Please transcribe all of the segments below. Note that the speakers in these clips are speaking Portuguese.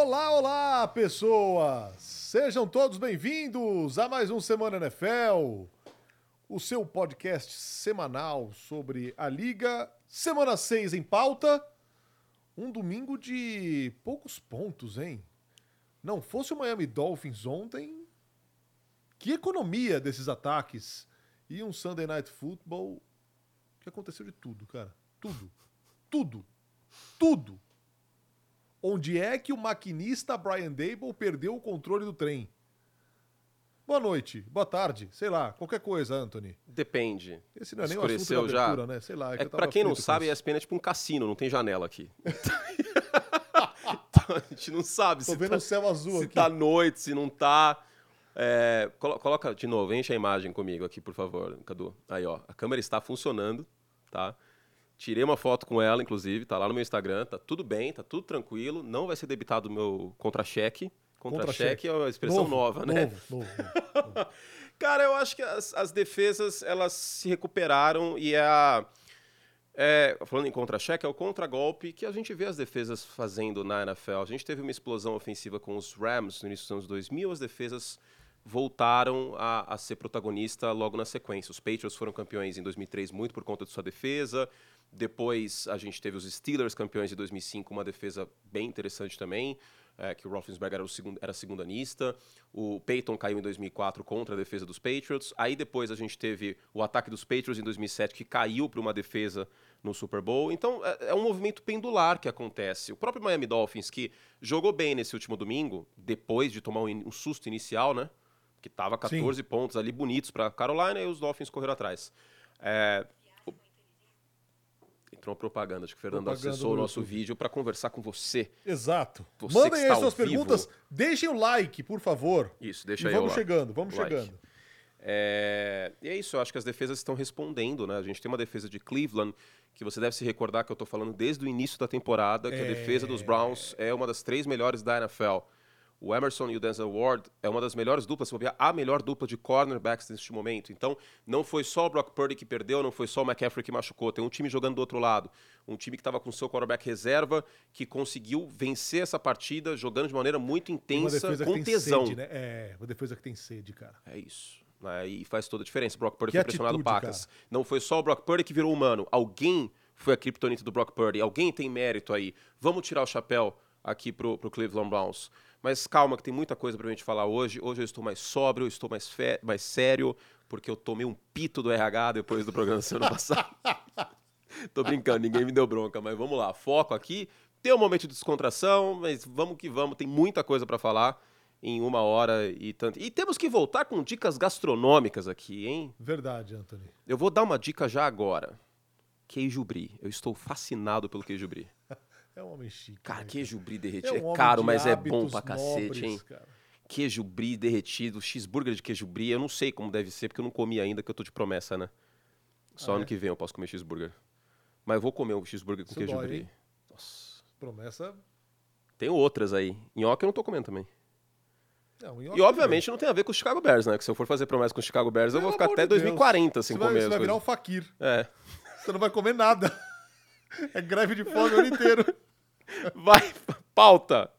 Olá, olá, pessoas! Sejam todos bem-vindos a mais um Semana NFL, o seu podcast semanal sobre a Liga. Semana 6 em pauta. Um domingo de poucos pontos, hein? Não fosse o Miami Dolphins ontem, que economia desses ataques. E um Sunday Night Football que aconteceu de tudo, cara. Tudo. Tudo. Tudo. Onde é que o maquinista Brian Dable perdeu o controle do trem? Boa noite, boa tarde, sei lá, qualquer coisa, Anthony. Depende. Esse não é nem o assunto da abertura, né? Sei lá. É eu que pra quem não sabe, a. ESPN é tipo um cassino, não tem janela aqui. então a gente não sabe Tô se, vendo tá, o céu azul se aqui. tá noite, se não tá. É, colo- coloca de novo, enche a imagem comigo aqui, por favor, Cadu. Aí, ó, a câmera está funcionando, tá? Tirei uma foto com ela, inclusive, tá lá no meu Instagram, tá tudo bem, tá tudo tranquilo, não vai ser debitado o meu contra-cheque. Contra-cheque é uma expressão Novo, nova, né? Novo, novo, novo, novo. Cara, eu acho que as, as defesas elas se recuperaram e é a. é, falando em contra-cheque, é o contragolpe que a gente vê as defesas fazendo na NFL. A gente teve uma explosão ofensiva com os Rams no início dos anos 2000, as defesas voltaram a, a ser protagonista logo na sequência. Os Patriots foram campeões em 2003 muito por conta de sua defesa. Depois a gente teve os Steelers campeões de 2005, uma defesa bem interessante também, é, que o Roethlisberger era, o segundo, era segundanista. O Peyton caiu em 2004 contra a defesa dos Patriots. Aí depois a gente teve o ataque dos Patriots em 2007, que caiu para uma defesa no Super Bowl. Então é, é um movimento pendular que acontece. O próprio Miami Dolphins, que jogou bem nesse último domingo, depois de tomar um, in- um susto inicial, né? Que tava 14 pontos ali bonitos para Carolina e os Dolphins correram atrás. É, Entrou uma propaganda, acho que o Fernando Propaganda acessou o no nosso YouTube. vídeo para conversar com você. Exato. Você Mandem aí suas vivo. perguntas. Deixem o like, por favor. Isso, deixa e aí vamos chegando, vamos like. chegando. É, E é isso, eu acho que as defesas estão respondendo, né? A gente tem uma defesa de Cleveland, que você deve se recordar que eu tô falando desde o início da temporada, que a É. defesa dos Browns é uma das três melhores da NFL. O Emerson e o Denzel Ward é uma das melhores duplas, se bobear, a melhor dupla de cornerbacks neste momento. Então, não foi só o Brock Purdy que perdeu, não foi só o McCaffrey que machucou. Tem um time jogando do outro lado. Um time que estava com seu quarterback reserva, que conseguiu vencer essa partida jogando de maneira muito intensa, com tesão. sede, né? É, uma defesa que tem sede, cara. É isso. né? E faz toda a diferença. O Brock Purdy Que foi pressionado pacas. Não foi só o Brock Purdy que virou humano. Alguém foi a criptonita do Brock Purdy. Alguém tem mérito aí. Vamos tirar o chapéu aqui pro, pro Cleveland Browns. Mas calma, que tem muita coisa pra gente falar hoje. Hoje eu estou mais sóbrio, eu estou mais, mais sério, porque eu tomei um pito do RH depois do programa da semana passada. Tô brincando, ninguém me deu bronca, mas vamos lá. Foco aqui. Tem um momento de descontração, mas vamos que vamos. Tem muita coisa pra falar em uma hora e tanto. E temos que voltar com dicas gastronômicas aqui, hein? Verdade, Anthony. Eu vou dar uma dica já agora. Queijo brie. Eu estou fascinado pelo queijo brie. É um homem chique. Cara, né, queijo brie É derretido um é, caro, mas é bom pra cacete, nobres, hein? cara. Queijo brie derretido, cheeseburger de queijo brie. Eu não sei como deve ser, porque eu não comi ainda, que eu tô de promessa, né? Só Ah, ano é? que vem eu posso comer cheeseburger. Mas eu vou comer um cheeseburger com Isso queijo dói, brie. hein? Nossa. Promessa. Tem outras aí. Nhoque eu não tô comendo também. Não, E obviamente não tem a ver com o Chicago Bears, né? Que se eu for fazer promessa com o Chicago Bears, eu Pelo vou ficar até de Deus. 2040 sem você vai, comer você as vai virar um faquir. É. Você não vai comer nada. É greve de fome o ano inteiro. Vai, pauta.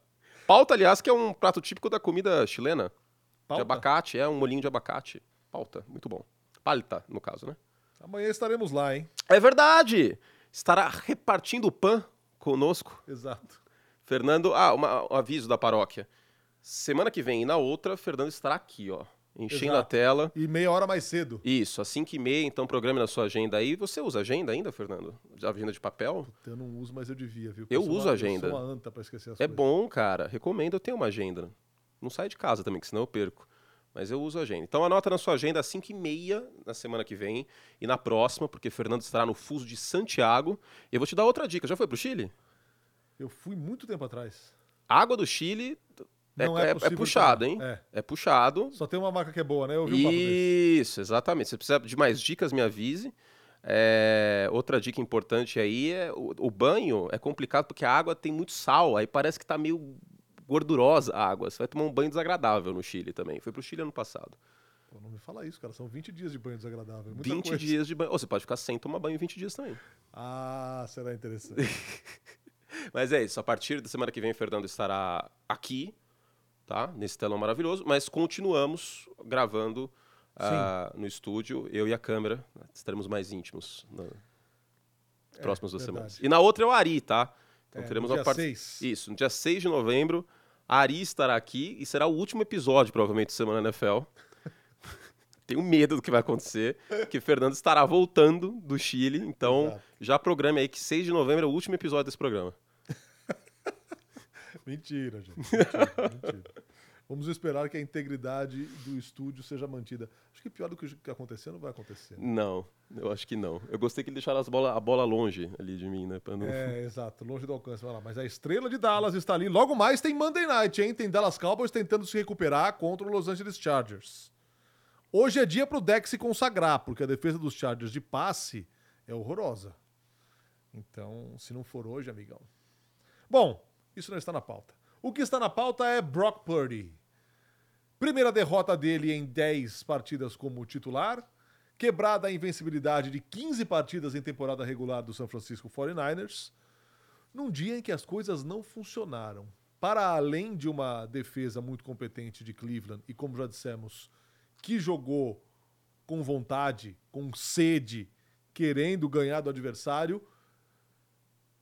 Pauta, aliás, que é um prato típico da comida chilena. De Pauta. abacate, é um molinho de abacate. Pauta, muito bom. Palta, no caso, né? Amanhã estaremos lá, hein? É verdade! Estará repartindo o pão conosco. Exato. Fernando, ah, uma- um aviso da paróquia. Semana que vem e na outra, Fernando estará aqui, ó. Enchendo a Exato. tela. E meia hora mais cedo. Isso, às 5 e meia, então programe na sua agenda aí. Você usa agenda ainda, Fernando? Agenda de papel? Eu não uso, mas eu devia, viu? Eu sou uso uma- agenda. Eu sou uma anta pra esquecer as É coisas. bom, cara. Recomendo eu ter uma agenda. Não sai de casa também, que senão eu perco. Mas eu uso a agenda. Então anota na sua agenda às 5 e meia na semana que vem e na próxima, porque Fernando estará no Fuso de Santiago. E eu vou te dar outra dica. Já foi pro Chile? Eu fui muito tempo atrás. A água do Chile Não é é- é possível puxado, hein? É. É puxado. Só tem uma marca que é boa, né? Eu vi. Isso, exatamente. Se você precisa de mais dicas, me avise. É, outra dica importante aí é o, o banho é complicado porque a água tem muito sal, aí parece que tá meio gordurosa a água. Você vai tomar um banho desagradável no Chile também. Foi pro Chile ano passado. Pô, não me fala isso, cara. São 20 dias de banho desagradável. é Muita 20 coisa. dias de banho. Ou você pode ficar sem tomar banho 20 dias também. Ah, será interessante. Mas é isso, a partir da semana que vem, o Fernando estará aqui, tá? Nesse telão maravilhoso, mas continuamos gravando uh, no estúdio, eu e a câmera. Estaremos mais íntimos nas é, próximas duas verdade. semanas. E na outra é o Ari, tá? Então é, teremos uma parte. Isso, no dia 6 de novembro, Ari estará aqui e será o último episódio, provavelmente, de Semana NFL. Tenho medo do que vai acontecer, que o Fernando estará voltando do Chile, então Exato. já programe aí que 6 de novembro é o último episódio desse programa. mentira, gente. Mentira, mentira. Vamos esperar que a integridade do estúdio seja mantida. Acho que pior do que aconteceu não vai acontecer. Né? Não, eu acho que não. Eu gostei que ele deixasse bola, a bola longe ali de mim, né? Não... É, exato, longe do alcance. Vai lá. Mas a estrela de Dallas está ali. Logo mais tem Monday Night, hein? Tem Dallas Cowboys tentando se recuperar contra o Los Angeles Chargers. Hoje é dia para o deck se consagrar, porque a defesa dos Chargers de passe é horrorosa. Então, se não for hoje, amigão. Bom, isso não está na pauta. O que está na pauta é Brock Purdy. Primeira derrota dele em 10 partidas como titular. Quebrada a invencibilidade de 15 partidas em temporada regular do San Francisco 49ers. Num dia em que as coisas não funcionaram. Para além de uma defesa muito competente de Cleveland, e como já dissemos, que jogou com vontade, com sede, querendo ganhar do adversário.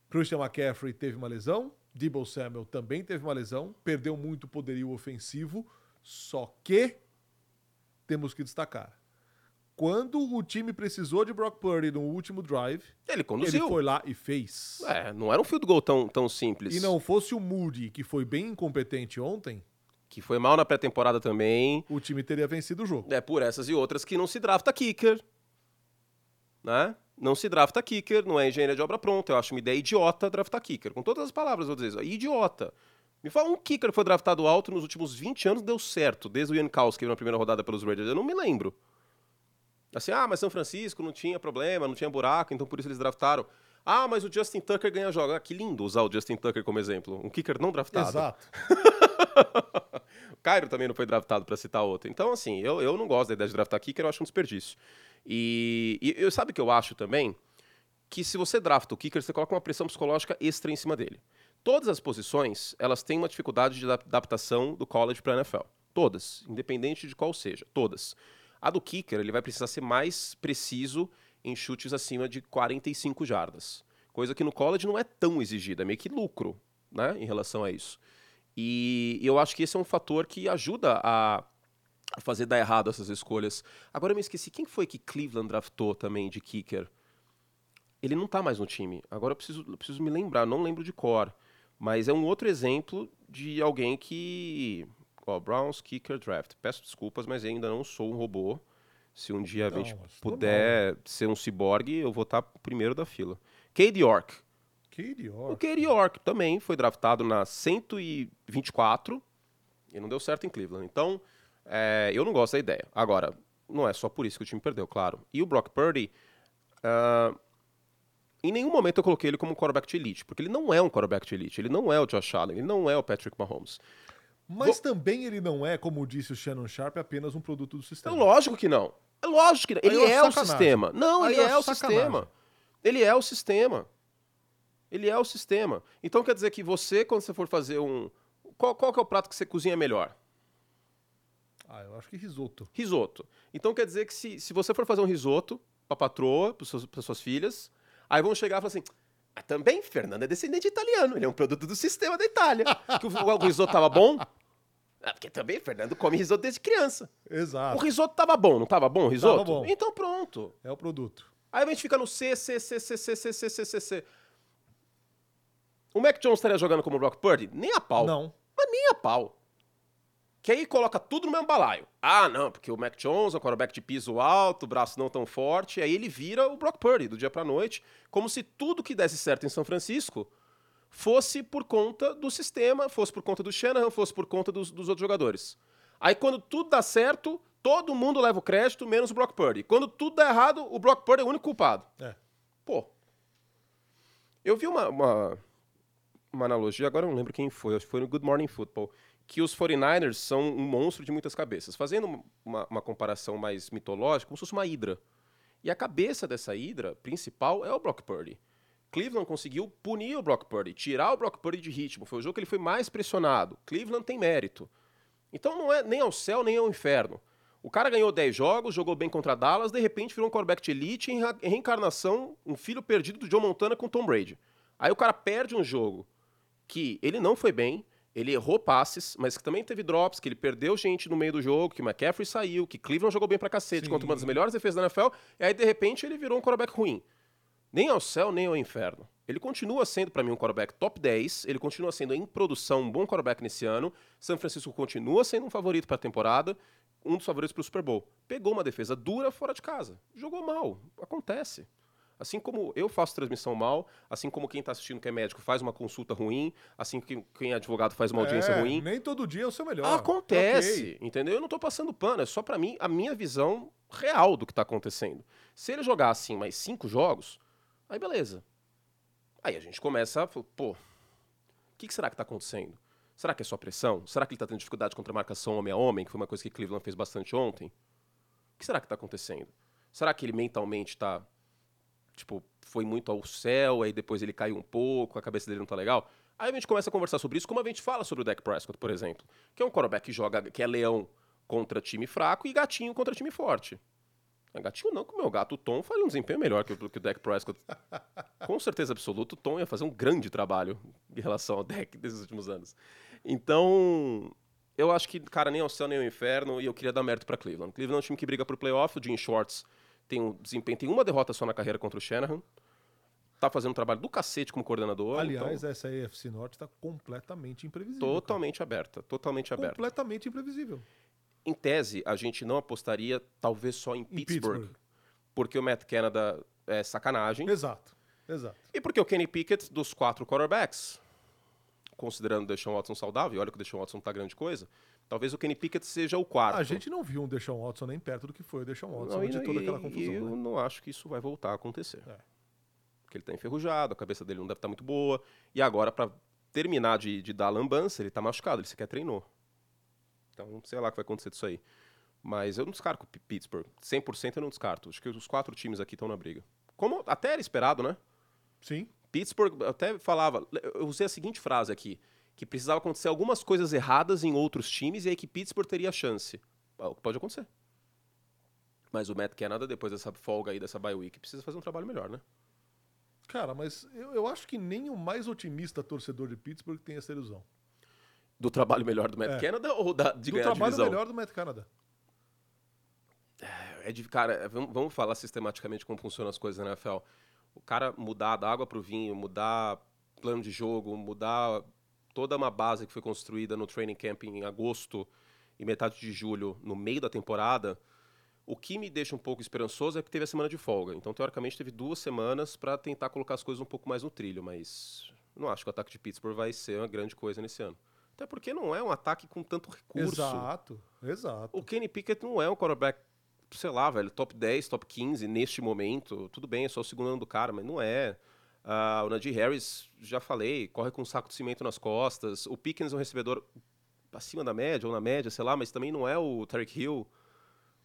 Christian McCaffrey teve uma lesão, Debo Samuel também teve uma lesão, perdeu muito poderio ofensivo. Só que temos que destacar. Quando o time precisou de Brock Purdy no último drive, ele conduziu. Ele foi lá e fez. É, não era um field goal tão, tão simples. E não fosse o Moody, que foi bem incompetente ontem, que foi mal na pré-temporada também. O time teria vencido o jogo. É, por essas e outras que não se drafta kicker. Né? Não se drafta kicker, não é engenharia de obra pronta. Eu acho uma ideia idiota draftar kicker. Com todas as palavras, vou dizer isso. Idiota. Me fala um kicker que foi draftado alto nos últimos 20 anos deu certo, desde o Ian Kowski na primeira rodada pelos Raiders. Eu não me lembro. Assim, ah, mas São Francisco não tinha problema, não tinha buraco, então por isso eles draftaram. Ah, mas o Justin Tucker ganha jogo. Ah, que lindo usar o Justin Tucker como exemplo. Um kicker não draftado. Exato. o Cairo também não foi draftado, para citar outro. Então, assim, eu, eu não gosto da ideia de draftar kicker, eu acho um desperdício. E, e eu sabe que eu acho também? Que se você drafta o kicker, você coloca uma pressão psicológica extra em cima dele. Todas as posições, elas têm uma dificuldade de adaptação do college para NFL. Todas, independente de qual seja, todas. A do kicker, ele vai precisar ser mais preciso em chutes acima de 45 jardas. Coisa que no college não é tão exigida, é meio que lucro, né, em relação a isso. E eu acho que esse é um fator que ajuda a, fazer dar errado essas escolhas. Agora eu me esqueci, quem foi que Cleveland draftou também de kicker? Ele não está mais no time. Agora eu preciso, eu preciso me lembrar, não lembro de cor. Mas é um outro exemplo de alguém que. Ó, Browns Kicker Draft. Peço desculpas, mas ainda não sou um robô. Se um dia não, a gente puder ser um ciborgue, eu vou estar primeiro da fila. Cade York. Cade York. O Cade York também foi draftado na 124 e não deu certo em Cleveland. Então, é, eu não gosto da ideia. Agora, não é só por isso que o time perdeu, claro. E o Brock Purdy. Uh, em nenhum momento eu coloquei ele como um quarterback de elite, porque ele não é um quarterback de elite, ele não é o Josh Allen, ele não é o Patrick Mahomes. Mas Vou... também ele não é, como disse o Shannon Sharp, apenas um produto do sistema. É lógico que não. É lógico que não. Ele é, é o sistema. Não, Aí ele é, é o sistema. Ele é o sistema. Ele é o sistema. Então quer dizer que você, quando você for fazer um. Qual, qual que é o prato que você cozinha melhor? Ah, eu acho que risoto. Risoto. Então quer dizer que se, se você for fazer um risoto para patroa, para suas filhas, Aí vão chegar e falar assim: ah, também Fernando é descendente italiano, ele é um produto do sistema da Itália. que o, o risoto tava bom? Ah, porque também Fernando come risoto desde criança. Exato. O risoto tava bom, não tava bom o risoto? Tava bom. Então pronto. É o produto. Aí a gente fica no C, C, C, C, C, C, C, C, C, C. O Mac Jones estaria jogando como Brock Purdy? Nem a pau. Não. Mas nem a pau. Que aí coloca tudo no mesmo balaio. Ah, não, porque o Mac Jones é um quarterback de piso alto, braço não tão forte, aí ele vira o Brock Purdy do dia pra noite, como se tudo que desse certo em São Francisco fosse por conta do sistema, fosse por conta do Shanahan, fosse por conta dos, dos outros jogadores. Aí quando tudo dá certo, todo mundo leva o crédito, menos o Brock Purdy. Quando tudo dá errado, o Brock Purdy é o único culpado. É. Pô. Eu vi uma, uma, uma analogia, agora eu não lembro quem foi, acho que foi no Good Morning Football, que os 49ers são um monstro de muitas cabeças. Fazendo uma, uma comparação mais mitológica, como se fosse uma hidra. E a cabeça dessa hidra principal é o Brock Purdy. Cleveland conseguiu punir o Brock Purdy, tirar o Brock Purdy de ritmo. Foi o jogo que ele foi mais pressionado. Cleveland tem mérito. Então não é nem ao céu nem ao inferno. O cara ganhou 10 jogos, jogou bem contra Dallas, de repente virou um quarterback de elite em reencarnação, um filho perdido do John Montana com Tom Brady. Aí o cara perde um jogo que ele não foi bem, ele errou passes, mas que também teve drops, que ele perdeu gente no meio do jogo, que McCaffrey saiu, que Cleveland jogou bem pra cacete Sim. contra uma das melhores defesas da NFL, e aí de repente ele virou um quarterback ruim. Nem ao céu, nem ao inferno. Ele continua sendo, para mim, um quarterback top 10. Ele continua sendo, em produção, um bom quarterback nesse ano. São Francisco continua sendo um favorito para a temporada. Um dos favoritos para o Super Bowl. Pegou uma defesa dura fora de casa. Jogou mal. Acontece. Assim como eu faço transmissão mal, assim como quem está assistindo que é médico faz uma consulta ruim, assim que quem é advogado faz uma audiência é, ruim. Nem todo dia é o seu melhor. Acontece, okay. entendeu? Eu não estou passando pano, é só para mim a minha visão real do que está acontecendo. Se ele jogar assim mais cinco jogos, Aí beleza. Aí a gente começa a falar, pô, o que, que, será que está acontecendo? Será que é só pressão? Será que ele está tendo dificuldade contra a marcação homem a homem, que foi uma coisa que Cleveland fez bastante ontem? O que será que está acontecendo? Será que ele mentalmente está, tipo, foi muito ao céu, aí depois ele caiu um pouco, a cabeça dele não está legal? Aí a gente começa a conversar sobre isso, como a gente fala sobre o Dak Prescott, por exemplo, que é um quarterback que joga, que é leão contra time fraco e gatinho contra time forte. É gatinho não, que o meu gato, Tom, faz um desempenho melhor que, que o Dak Prescott. Com certeza absoluta, o Tom ia fazer um grande trabalho em relação ao Dak desses últimos anos. Então, eu acho que, cara, nem ao céu nem ao inferno, e eu queria dar mérito para Cleveland. Cleveland é um time que briga pro playoff, o Jim Shorts tem um desempenho, tem uma derrota só na carreira contra o Shanahan. Tá fazendo um trabalho do cacete como coordenador. Aliás, então... essa AFC Norte está completamente imprevisível. Totalmente cara. aberta, totalmente aberta. Completamente imprevisível em tese, a gente não apostaria talvez só em, em Pittsburgh, Pittsburgh, porque o Matt Canada é sacanagem. Exato, exato. E porque o Kenny Pickett, dos quatro quarterbacks, considerando o Deshaun Watson saudável, olha que o Deshaun Watson tá grande coisa, talvez o Kenny Pickett seja o quarto. A gente não viu um Deshaun Watson nem perto do que foi o Deshaun Watson não, de toda aquela confusão. Eu né? não acho que isso vai voltar a acontecer. É. Porque ele tá enferrujado, a cabeça dele não deve estar tá muito boa, e agora, para terminar de, de dar a lambança, ele tá machucado, ele sequer treinou. Então, sei lá o que vai acontecer disso aí. Mas eu não descarto Pittsburgh. 100% eu não descarto. Acho que os quatro times aqui estão na briga. Como até era esperado, né? Sim. Pittsburgh, até falava, eu usei a seguinte frase aqui, que precisava acontecer algumas coisas erradas em outros times e aí que Pittsburgh teria chance. O que pode acontecer. Mas o Matt Canada, depois dessa folga aí, dessa bye week, precisa fazer um trabalho melhor, né? Cara, mas eu, eu acho que nem o mais otimista torcedor de Pittsburgh tem essa ilusão. Do trabalho melhor do Matt é. Canada ou da, de do ganhar a divisão? Do trabalho melhor do Matt Canada. É, de, cara, é, vamos, vamos falar sistematicamente como funcionam as coisas na NFL. O cara mudar da água para o vinho, mudar plano de jogo, mudar toda uma base que foi construída no training camp em agosto e metade de julho, no meio da temporada, o que me deixa um pouco esperançoso é que teve a semana de folga. Então, teoricamente, teve duas semanas para tentar colocar as coisas um pouco mais no trilho, mas não acho que o ataque de Pittsburgh vai ser uma grande coisa nesse ano. Até porque não é um ataque com tanto recurso. Exato, exato. O Kenny Pickett não é um quarterback, sei lá, velho, top 10, top 15 neste momento. Tudo bem, é só o segundo ano do cara, mas não é. Uh, o Najee Harris, já falei, corre com um saco de cimento nas costas. O Pickens é um recebedor acima da média, ou na média, sei lá, mas também não é o Tarek Hill.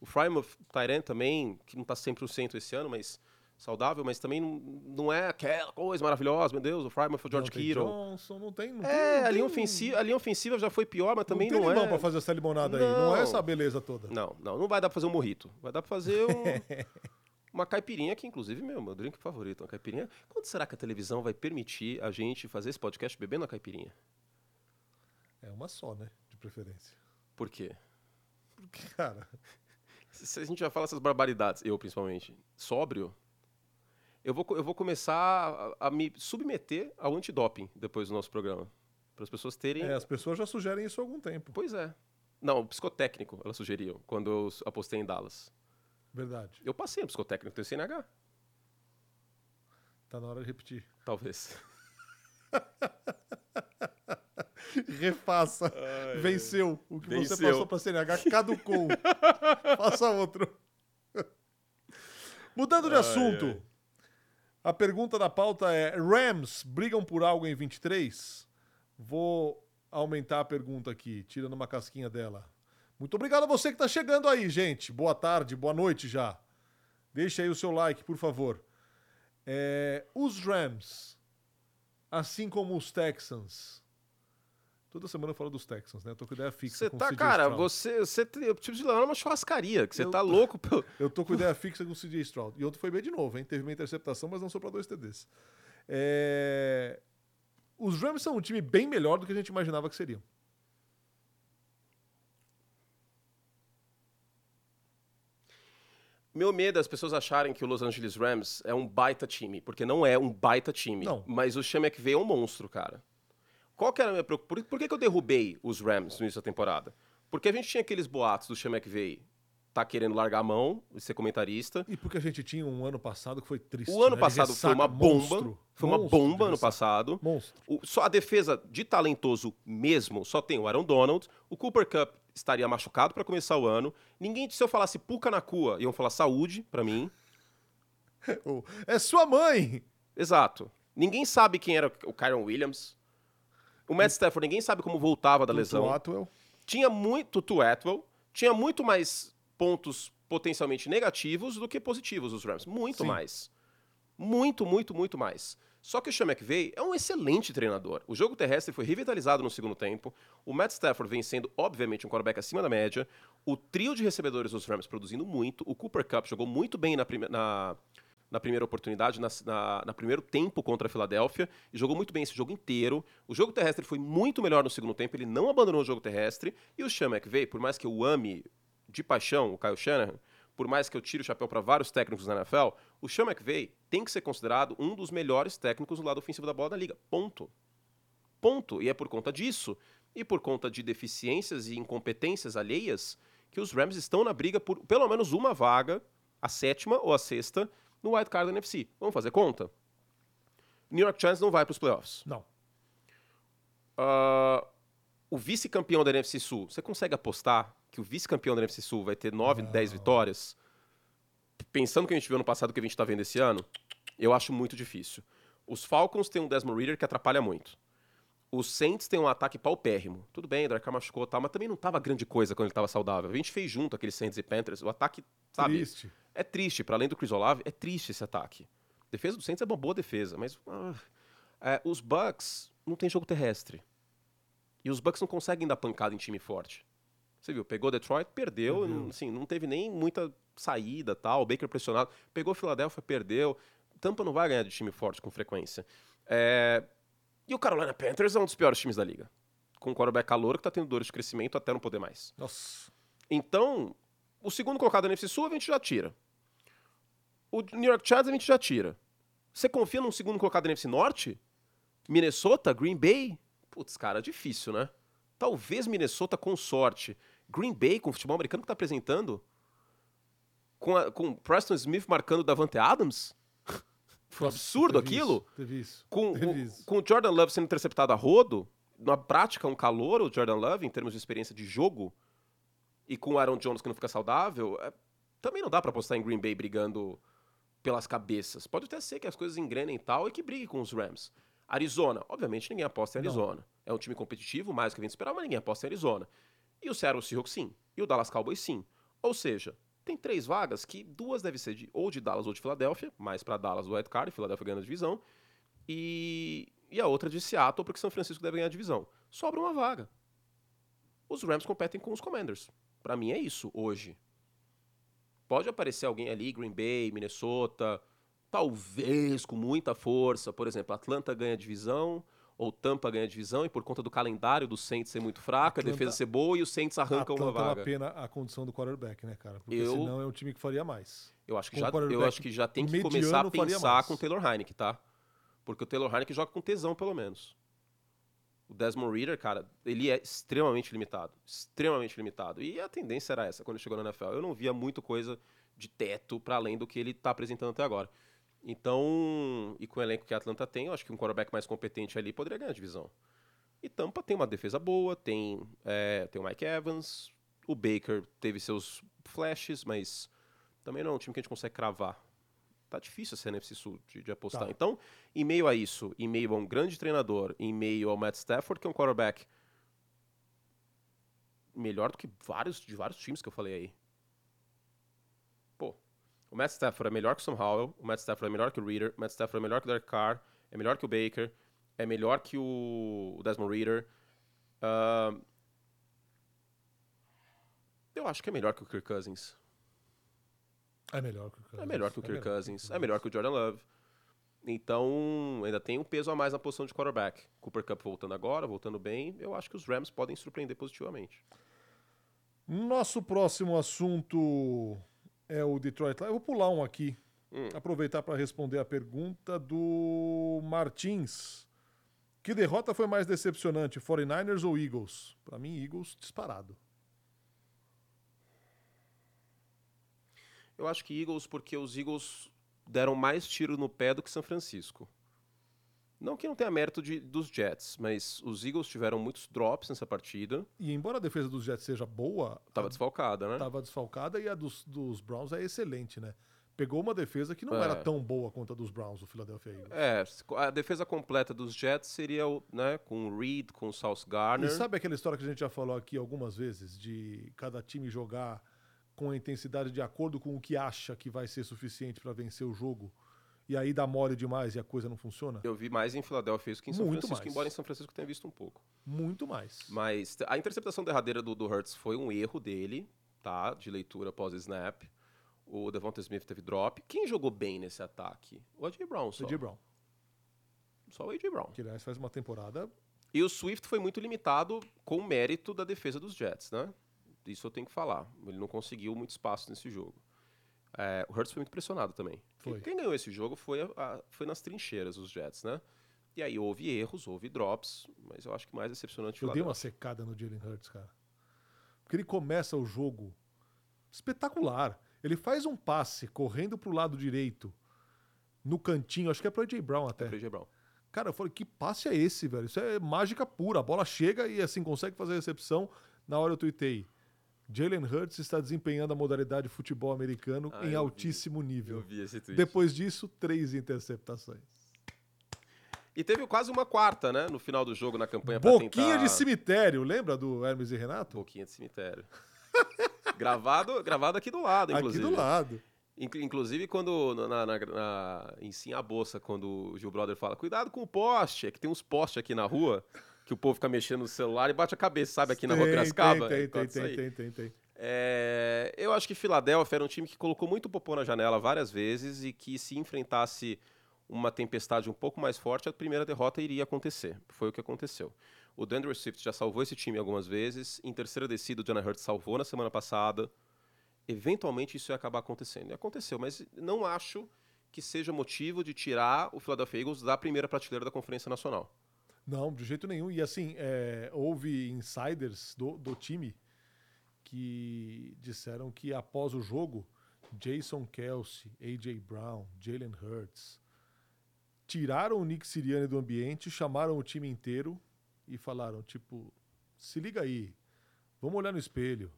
O Frymouth Tyrant também, que não está 100% esse ano, mas saudável, mas também não, não é aquela coisa maravilhosa, meu Deus, o Fryman foi o George Kittle. Johnson, não tem, não é, tem, a, linha ofensiva, a linha ofensiva já foi pior, mas também não, não tem é. para fazer essa limonada não. aí, não é essa beleza toda. Não, não, não vai dar para fazer um morrito. Vai dar para fazer um, uma caipirinha que, inclusive, meu, meu drink favorito, uma caipirinha. Quando será que a televisão vai permitir a gente fazer esse podcast bebendo a caipirinha? É uma só, né? De preferência. Por quê? Porque, cara. Se a gente já fala essas barbaridades, eu principalmente, sóbrio, eu vou, eu vou começar a, a me submeter ao antidoping depois do nosso programa. Para as pessoas terem. É, as pessoas já sugerem isso há algum tempo. Pois é. Não, o psicotécnico elas sugeriam, quando eu apostei em Dallas. Verdade. Eu passei no psicotécnico, tenho CNH. Tá na hora de repetir. Talvez. Refaça. Ai, Venceu. O que Venceu. você passou para CNH caducou. Faça outro. Mudando de ai, assunto. Ai. A pergunta da pauta é: Rams brigam por algo em 23? Vou aumentar a pergunta aqui, tirando uma casquinha dela. Muito obrigado a você que está chegando aí, gente. Boa tarde, boa noite já. Deixe aí o seu like, por favor. É, os Rams, assim como os Texans. Toda semana eu falo dos Texans, né? Eu tô com ideia fixa. Você tá, cara, Stroud. você, você eu preciso de levar uma churrascaria, que você Eu tá louco pelo. Eu tô com ideia fixa com o CJ Stroud. E ontem foi bem de novo, hein? Teve uma interceptação, mas não só pra dois TDs. É, Os Rams são um time bem melhor do que a gente imaginava que seriam. Meu medo é as pessoas acharem que o Los Angeles Rams é um baita time, porque não é um baita time. Não. Mas o Sean McVay é um monstro, cara. Qual que era a minha preocupação? Por, que, que eu derrubei os Rams no início da temporada? Porque a gente tinha aqueles boatos do Sean McVay tá querendo largar a mão e ser comentarista. E porque a gente tinha um ano passado que foi triste. O ano né? Passado foi uma bomba. monstro. Foi uma Monstro bomba ano passado. Monstro. O- só a defesa de talentoso mesmo só tem o Aaron Donald. O Cooper Cup estaria machucado para começar o ano. Ninguém, se eu falasse Puka na cua, iam falar saúde para mim. É sua mãe! Exato. Ninguém sabe quem era o Kyron Williams. O Matt Stafford, ninguém sabe como voltava da lesão. Atwell. Tinha muito Tutu Atwell, tinha muito mais pontos potencialmente negativos do que positivos os Rams. Muito Sim. mais. Muito, muito, muito mais. Só que o Sean McVay é um excelente treinador. O jogo terrestre foi revitalizado no segundo tempo. O Matt Stafford vem sendo, obviamente, um quarterback acima da média. O trio de recebedores dos Rams produzindo muito. O Cooper Cup jogou muito bem na, prime- na- na primeira oportunidade, na, na- na primeiro tempo contra a Filadélfia, e jogou muito bem esse jogo inteiro. O jogo terrestre foi muito melhor no segundo tempo, ele não abandonou o jogo terrestre. E o Sean McVay, por mais que eu ame de paixão o Kyle Shanahan, por mais que eu tire o chapéu para vários técnicos na NFL, o Sean McVay tem que ser considerado um dos melhores técnicos do lado ofensivo da bola da liga. Ponto. Ponto. E é por conta disso, e por conta de deficiências e incompetências alheias, que os Rams estão na briga por pelo menos uma vaga, a sétima ou a sexta, no Wild Card da NFC. Vamos fazer conta? New York Giants não vai para os playoffs. Não. Ah, o vice-campeão da NFC Sul, você consegue apostar que o vice-campeão da NFC Sul vai ter 9, 10 vitórias? Pensando que a gente viu ano passado que a gente está vendo esse ano, eu acho muito difícil. Os Falcons têm um Desmond Reader que atrapalha muito. Os Saints têm um ataque paupérrimo. Tudo bem, o Dark machucou e tal, mas também não tava grande coisa quando ele tava saudável. A gente fez junto aqueles Saints e Panthers. O ataque, sabe? Triste. É triste, para além do Chris Olave, é triste esse ataque. A defesa do Saints é uma boa defesa, mas ah, é, os Bucks não tem jogo terrestre. E os Bucks não conseguem dar pancada em time forte. Você viu, pegou Detroit, perdeu, Perdeu. não, assim, não teve nem muita saída, tal, o Baker pressionado, pegou Philadelphia, perdeu. Tampa não vai ganhar de time forte com frequência. É, E o Carolina Panthers é um dos piores times da liga. Com um quarterback calor que tá tendo dores de crescimento até não poder mais. Nossa. Então, o segundo colocado da NFC Sul a gente já tira. O New York Giants a gente já tira. Você confia num segundo colocado da NFC Norte? Minnesota? Green Bay? Putz, cara, difícil, né? Talvez Minnesota com sorte. Green Bay com o futebol americano que tá apresentando? Com, a- com Preston Smith marcando Davante Adams? Foi um absurdo teve aquilo. isso, isso. Com, o, com o Jordan Love sendo interceptado a rodo, na prática, um calor, o Jordan Love, em termos de experiência de jogo, e com o Aaron Jones que não fica saudável, é, também não dá pra apostar em Green Bay brigando pelas cabeças. Pode até ser que as coisas engrenem e tal e que brigue com os Rams. Arizona, obviamente ninguém aposta em Não. Arizona. É um time competitivo, mais do que a gente esperava, mas ninguém aposta em Arizona. E o Seattle Seahawks sim. E o Dallas Cowboys sim. Ou seja, tem três vagas que duas devem ser de, ou de Dallas ou de Filadélfia, mais pra Dallas do Card, e Filadélfia ganhando a divisão. E, e a outra de Seattle, porque São Francisco deve ganhar a divisão. Sobra uma vaga. Os Rams competem com os Commanders. Pra mim é isso hoje. Pode aparecer alguém ali, Green Bay, Minnesota, talvez com muita força. Por exemplo, Atlanta ganha a divisão, ou Tampa ganha a divisão, e por conta do calendário do Saints ser muito fraco, Atlanta- a defesa ser boa e os Saints arrancam uma Atlanta é uma vaga. pena a condição do quarterback, né, cara? Porque Eu- senão é um time que faria mais. Eu acho que, Com já, o eu acho que já tem que começar a pensar com o Taylor Heineken, tá? Porque o Taylor Heineken joga com tesão, pelo menos. O Desmond Reader, cara, ele é extremamente limitado. Extremamente limitado. E a tendência era essa quando ele chegou na NFL. Eu não via muito coisa de teto para além do que ele tá apresentando até agora. Então, e com o elenco que a Atlanta tem, eu acho que um quarterback mais competente ali poderia ganhar a divisão. E Tampa tem uma defesa boa, tem, é, tem o Mike Evans, o Baker teve seus flashes, mas também não é um time que a gente consegue cravar. Tá difícil essa NFC Sul de, de apostar. Tá. Então, em meio a isso, em meio a um grande treinador, em meio ao Matt Stafford, que é um quarterback melhor do que vários de vários times que eu falei aí. Pô, O Matt Stafford é melhor que o Sam Howell, o Matt Stafford é melhor que o Reader, o Matt Stafford é melhor que o Derek Carr, é melhor que o Baker, é melhor que o Desmond Reader. Uh, eu acho que é melhor que o Kirk Cousins. É melhor que o Kirk Cousins. É melhor que o Kirk Cousins. É melhor que o Jordan Love. Então, ainda tem um peso a mais na posição de quarterback. Cooper Cup voltando agora, voltando bem. Eu acho que os Rams podem surpreender positivamente. Nosso próximo assunto é o Detroit Lions. Eu vou pular um aqui. Hum. Aproveitar para responder a pergunta do Martins. Que derrota foi mais decepcionante, 49ers ou Eagles? Para mim, Eagles disparado. Eu acho que Eagles, porque os Eagles deram mais tiro no pé do que São Francisco. Não que não tenha mérito de, dos Jets, mas os Eagles tiveram muitos drops nessa partida. E embora a defesa dos Jets seja boa. Tava desfalcada, né? Tava desfalcada e a dos, dos Browns é excelente, né? Pegou uma defesa que não é. era tão boa quanto a dos Browns, o Philadelphia Eagles. É, a defesa completa dos Jets seria né, com o Reed, com o South Garner. E sabe aquela história que a gente já falou aqui algumas vezes, de cada time jogar com a intensidade de acordo com o que acha que vai ser suficiente para vencer o jogo. E aí dá mole demais e a coisa não funciona? Eu vi mais em Filadélfia isso que em São Muito Francisco, mais. embora em São Francisco tenha visto um pouco. Muito mais. Mas a interceptação derradeira do, do Hurts foi um erro dele, tá? De leitura pós-snap. O Devonta Smith teve drop. Quem jogou bem nesse ataque? O A.J. Brown só. O A.J. Brown. Só o A.J. Brown. Que, aliás, faz uma temporada... E o Swift foi muito limitado com o mérito da defesa dos Jets, né? Isso eu tenho que falar. Ele não conseguiu muito espaço nesse jogo. É, o Hurts foi muito pressionado também. Foi. Quem ganhou esse jogo foi, a, a, foi nas trincheiras, os Jets, né? E aí houve erros, houve drops, mas eu acho que mais decepcionante Eu dei uma secada no Jalen Hurts, cara. Porque ele começa o jogo espetacular. Ele faz um passe correndo pro lado direito, no cantinho, acho que é pro AJ Brown até. É pro AJ Brown. Cara, eu falei, que passe é esse, velho? Isso é mágica pura. A bola chega e assim consegue fazer a recepção. Na hora eu tuitei. Jalen Hurts está desempenhando a modalidade futebol americano ah, em altíssimo vi. nível. Eu vi esse tweet. Depois disso, três interceptações. E teve quase uma quarta, né? No final do jogo, na campanha Boquinha tentar... de cemitério, lembra do Hermes e Renato? Boquinha de cemitério. gravado, gravado aqui do lado, inclusive. Aqui do lado. Inclusive, quando na, na, na, em Sim a Bolsa, quando o Gil Brother fala, cuidado com o poste, é que tem uns postes aqui na rua que o povo fica mexendo no celular e bate a cabeça, sabe, aqui na Rua Piracicaba. Tem, tem, tem, tem, tem, tem, é, eu acho que Filadélfia era um time que colocou muito popô na janela várias vezes e que se enfrentasse uma tempestade um pouco mais forte, a primeira derrota iria acontecer. Foi o que aconteceu. O Denver Swift já salvou esse time algumas vezes. Em terceira descida, o Jonah Hurts salvou na semana passada. Eventualmente isso ia acabar acontecendo. E aconteceu, mas não acho que seja motivo de tirar o Philadelphia Eagles da primeira prateleira da Conferência Nacional. Não, de jeito nenhum. E assim, é, houve insiders do, do time que disseram que após o jogo, Jason Kelsey, A.J. Brown, Jalen Hurts tiraram o Nick Sirianni do ambiente, chamaram o time inteiro e falaram, tipo, se liga aí, vamos olhar no espelho,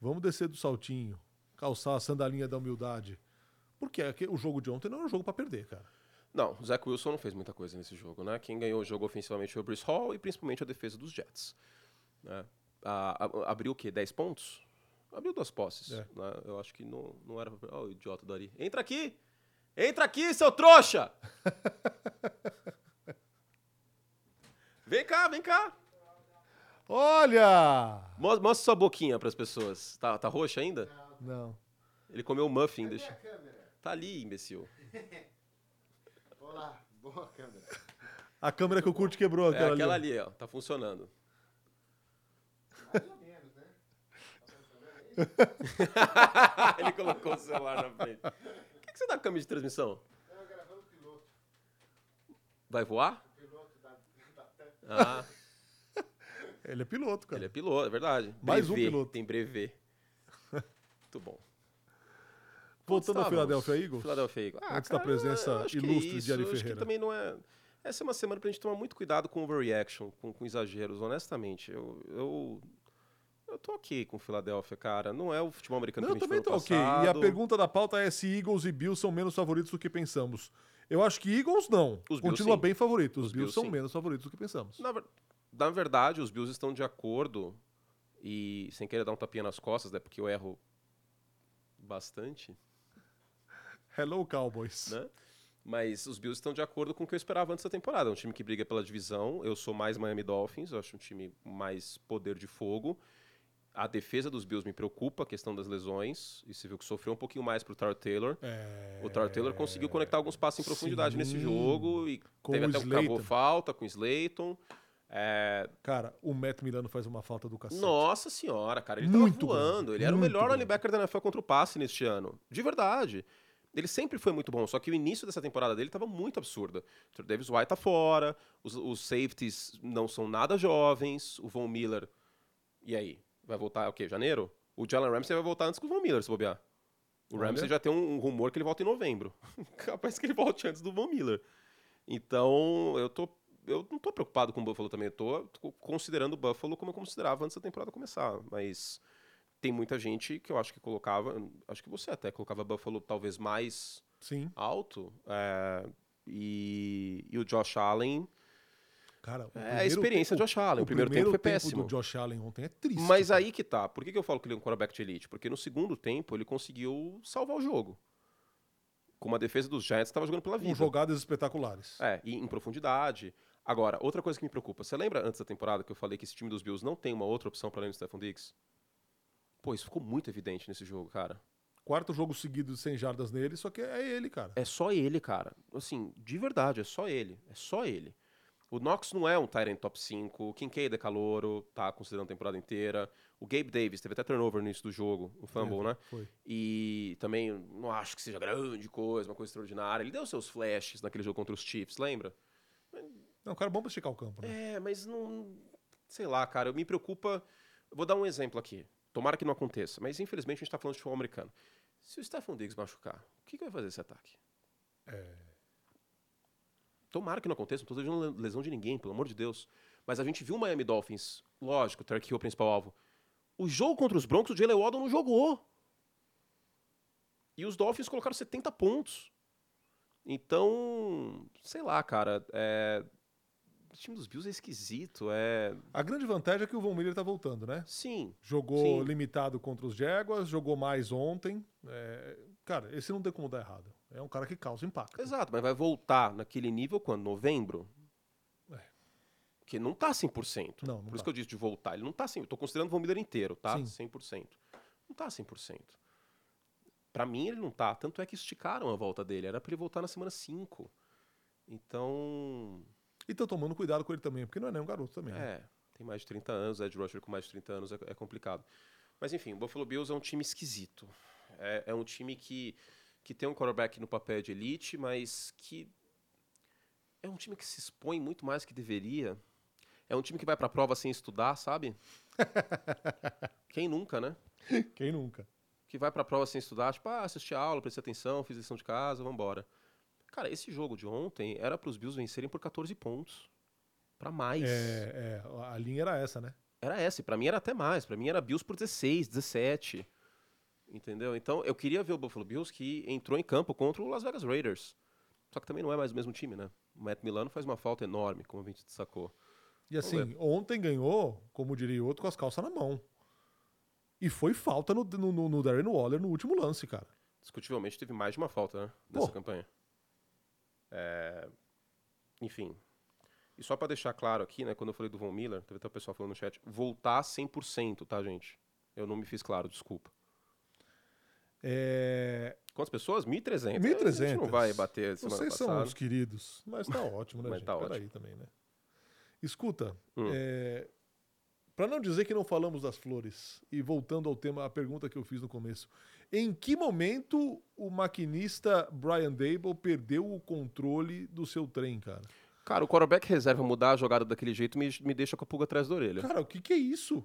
vamos descer do saltinho, calçar a sandalinha da humildade. Porque o jogo de ontem não era um jogo para perder, cara. Não, o Zach Wilson não fez muita coisa nesse jogo, né? Quem ganhou o jogo ofensivamente foi o Bruce Hall e principalmente a defesa dos Jets. Né? A, a, abriu o quê? 10 pontos? Abriu duas posses. É. Né? Eu acho que não, não era. Olha o idiota do Ari. Entra aqui! Entra aqui, seu trouxa! vem cá, vem cá! Olha! Mostra sua boquinha para as pessoas. Tá, tá roxa ainda? Não. Ele comeu o muffin. Deixa... Tá ali, imbecil. Olá, boa câmera. A câmera que o Kurt quebrou, aquela, é aquela ali. ali, ó. Tá funcionando. Mais ou menos, né? Ele colocou o celular na frente. O que, que você dá com a câmera de transmissão? Eu gravando o piloto. Vai voar? O piloto da, da Ah. Ele é piloto, cara. Ele é piloto, é verdade. Mais brevet, um piloto. Tem brevet. Muito bom. Voltando ao Philadelphia Eagles. Philadelphia Eagles. Ah, antes cara, da presença é ilustre é de Ari Ferreira. também não é... Essa é uma semana pra gente tomar muito cuidado com overreaction, com, com exageros, honestamente. Eu, eu, eu tô ok com o Philadelphia, cara. Não é o futebol americano não, que a gente também tô ok. E a pergunta da pauta é se Eagles e Bills são menos favoritos do que pensamos. Eu acho que Eagles não. Os Continua Bills, bem favorito. Os, os Bills, Bills são sim. menos favoritos do que pensamos. Na, na verdade, os Bills estão de acordo e sem querer dar um tapinha nas costas, né? Porque eu erro bastante. Hello, Cowboys. né? Mas os Bills estão de acordo com o que eu esperava antes da temporada. É um time que briga pela divisão. Eu sou mais Miami Dolphins, eu acho um time mais poder de fogo. A defesa dos Bills me preocupa, a questão das lesões. E você viu que sofreu um pouquinho mais pro Tar Taylor. É, O Tar Taylor conseguiu conectar alguns passos em profundidade nesse Sim. jogo e Com teve o até um Slayton. falta com o Slayton. É, Cara, o Matt Milano faz uma falta do cacete. nossa senhora, cara, ele Muito tava voando. grande, Ele era o melhor grande. linebacker da NFL contra o passe neste ano. De verdade. Ele sempre foi muito bom, só que o início dessa temporada dele estava muito absurda. O Davis White tá fora, os, os safeties não são nada jovens, o Von Miller. E aí? Vai voltar o quê? Janeiro? O Jalen Ramsey vai voltar antes que o Von Miller, se bobear. O Olha. Ramsey já tem um, um rumor que ele volta em novembro. Capaz que ele volte antes do Von Miller. Então, eu tô. Eu não tô preocupado com o Buffalo também. Eu tô tô considerando o Buffalo como eu considerava antes da temporada começar. Mas tem muita gente que eu acho que colocava. Acho que você até colocava Buffalo talvez mais Sim. alto. é, e, e o Josh Allen. Cara, o É a primeiro experiência tempo- do Josh Allen. O primeiro, tempo foi péssimo. do Josh Allen ontem é triste. Mas cara. aí que tá. Por que, que eu falo que ele é um quarterback de elite? Porque no segundo tempo ele conseguiu salvar o jogo. Com uma defesa dos Giants que estava jogando pela Com vida. jogadas espetaculares. É, e em profundidade. Agora, outra coisa que me preocupa. Você lembra antes da temporada que eu falei que esse time dos Bills não tem uma outra opção para além do Stephon Diggs? Pô, isso ficou muito evidente nesse jogo, cara. Quarto jogo seguido de 100 jardas nele, só que é ele, cara. É só ele, cara. Assim, de verdade, é só ele. É só ele. O Knox não é um Tyrant top 5. O Kincaid é calouro, tá considerando a temporada inteira. O Gabe Davis teve até turnover no início do jogo, um fumble, Teve, né? Foi. E também não acho que seja grande coisa, uma coisa extraordinária. Ele deu seus flashes naquele jogo contra os Chiefs, lembra? Não, o cara é bom pra esticar o campo, né? É, mas não. Sei lá, cara, eu me preocupa. Vou dar um exemplo aqui. Tomara que não aconteça, mas infelizmente a gente tá falando de futebol americano. Se o Stephon Diggs machucar, o que, que vai fazer esse ataque? É. Tomara que não aconteça, não tô desejando lesão de ninguém, pelo amor de Deus. Mas a gente viu o Miami Dolphins, lógico, o Tarek Hill é o principal alvo. O jogo contra os Broncos, o Jalen Waddle não jogou. E os Dolphins colocaram 70 pontos. Então, sei lá, cara, é... o time dos Bills é esquisito, é... A grande vantagem é que o Von Miller tá voltando, né? Sim, Jogou Sim. limitado contra os Jaguars, jogou mais ontem. É, Cara, esse não tem como dar errado. É um cara que causa impacto. exato, mas vai voltar naquele nível quando? Novembro? É. Que não tá 100%. Não, não Por isso tá. que eu disse de voltar. Ele não tá 100%. Eu tô considerando o Von Miller inteiro, tá? Sim. 100%. Não tá 100%. Pra mim, ele não tá. Tanto é que esticaram a volta dele. Era pra ele voltar na semana 5. Então, E estão tomando cuidado com ele também, porque não é nem um garoto também. né? é. Tem mais de 30 anos. Ed Rusher com mais de 30 anos é, é complicado. Mas enfim, o Buffalo Bills é um time esquisito. É, é um time que, que tem um quarterback no papel de elite, mas que é um time que se expõe muito mais que deveria. É um time que vai pra prova sem estudar, sabe? Quem nunca, né? Quem nunca? que vai pra prova sem estudar, tipo, ah, assisti a aula, prestei atenção, fiz lição de casa, vambora. Cara, esse jogo de ontem era pros Bills vencerem por 14 pontos. Pra mais. É, é, a linha era essa, né? Era essa, e pra mim era até mais. Pra mim era Bills por 16, 17. Entendeu? Então, eu queria ver o Buffalo Bills que entrou em campo contra o Las Vegas Raiders. Só que também não é mais o mesmo time, né? O Matt Milano faz uma falta enorme, como a gente destacou. E assim, ontem ganhou, como diria o outro, com as calças na mão. E foi falta no, no, no- no Darren Waller no último lance, cara. Discutivelmente teve mais de uma falta, né? Nessa Pô. campanha. É, Enfim. E só pra deixar claro aqui, né? Quando eu falei do Von Miller, teve até o pessoal falando no chat, voltar 100%, tá, gente? Eu não me fiz claro, desculpa. É, Quantas pessoas? 1.300. 1.300. A gente não vai bater semana Vocês passada. são os queridos. Mas tá ótimo, né, Mas gente? tá Peraí ótimo. também, né? Escuta, Hum. é, para não dizer que não falamos das flores, e voltando ao tema, a pergunta que eu fiz no começo, em que momento o maquinista Brian Dable perdeu o controle do seu trem, cara? Cara, o quarterback reserva mudar a jogada daquele jeito me, me deixa com a pulga atrás da orelha. Cara, o que, que é isso?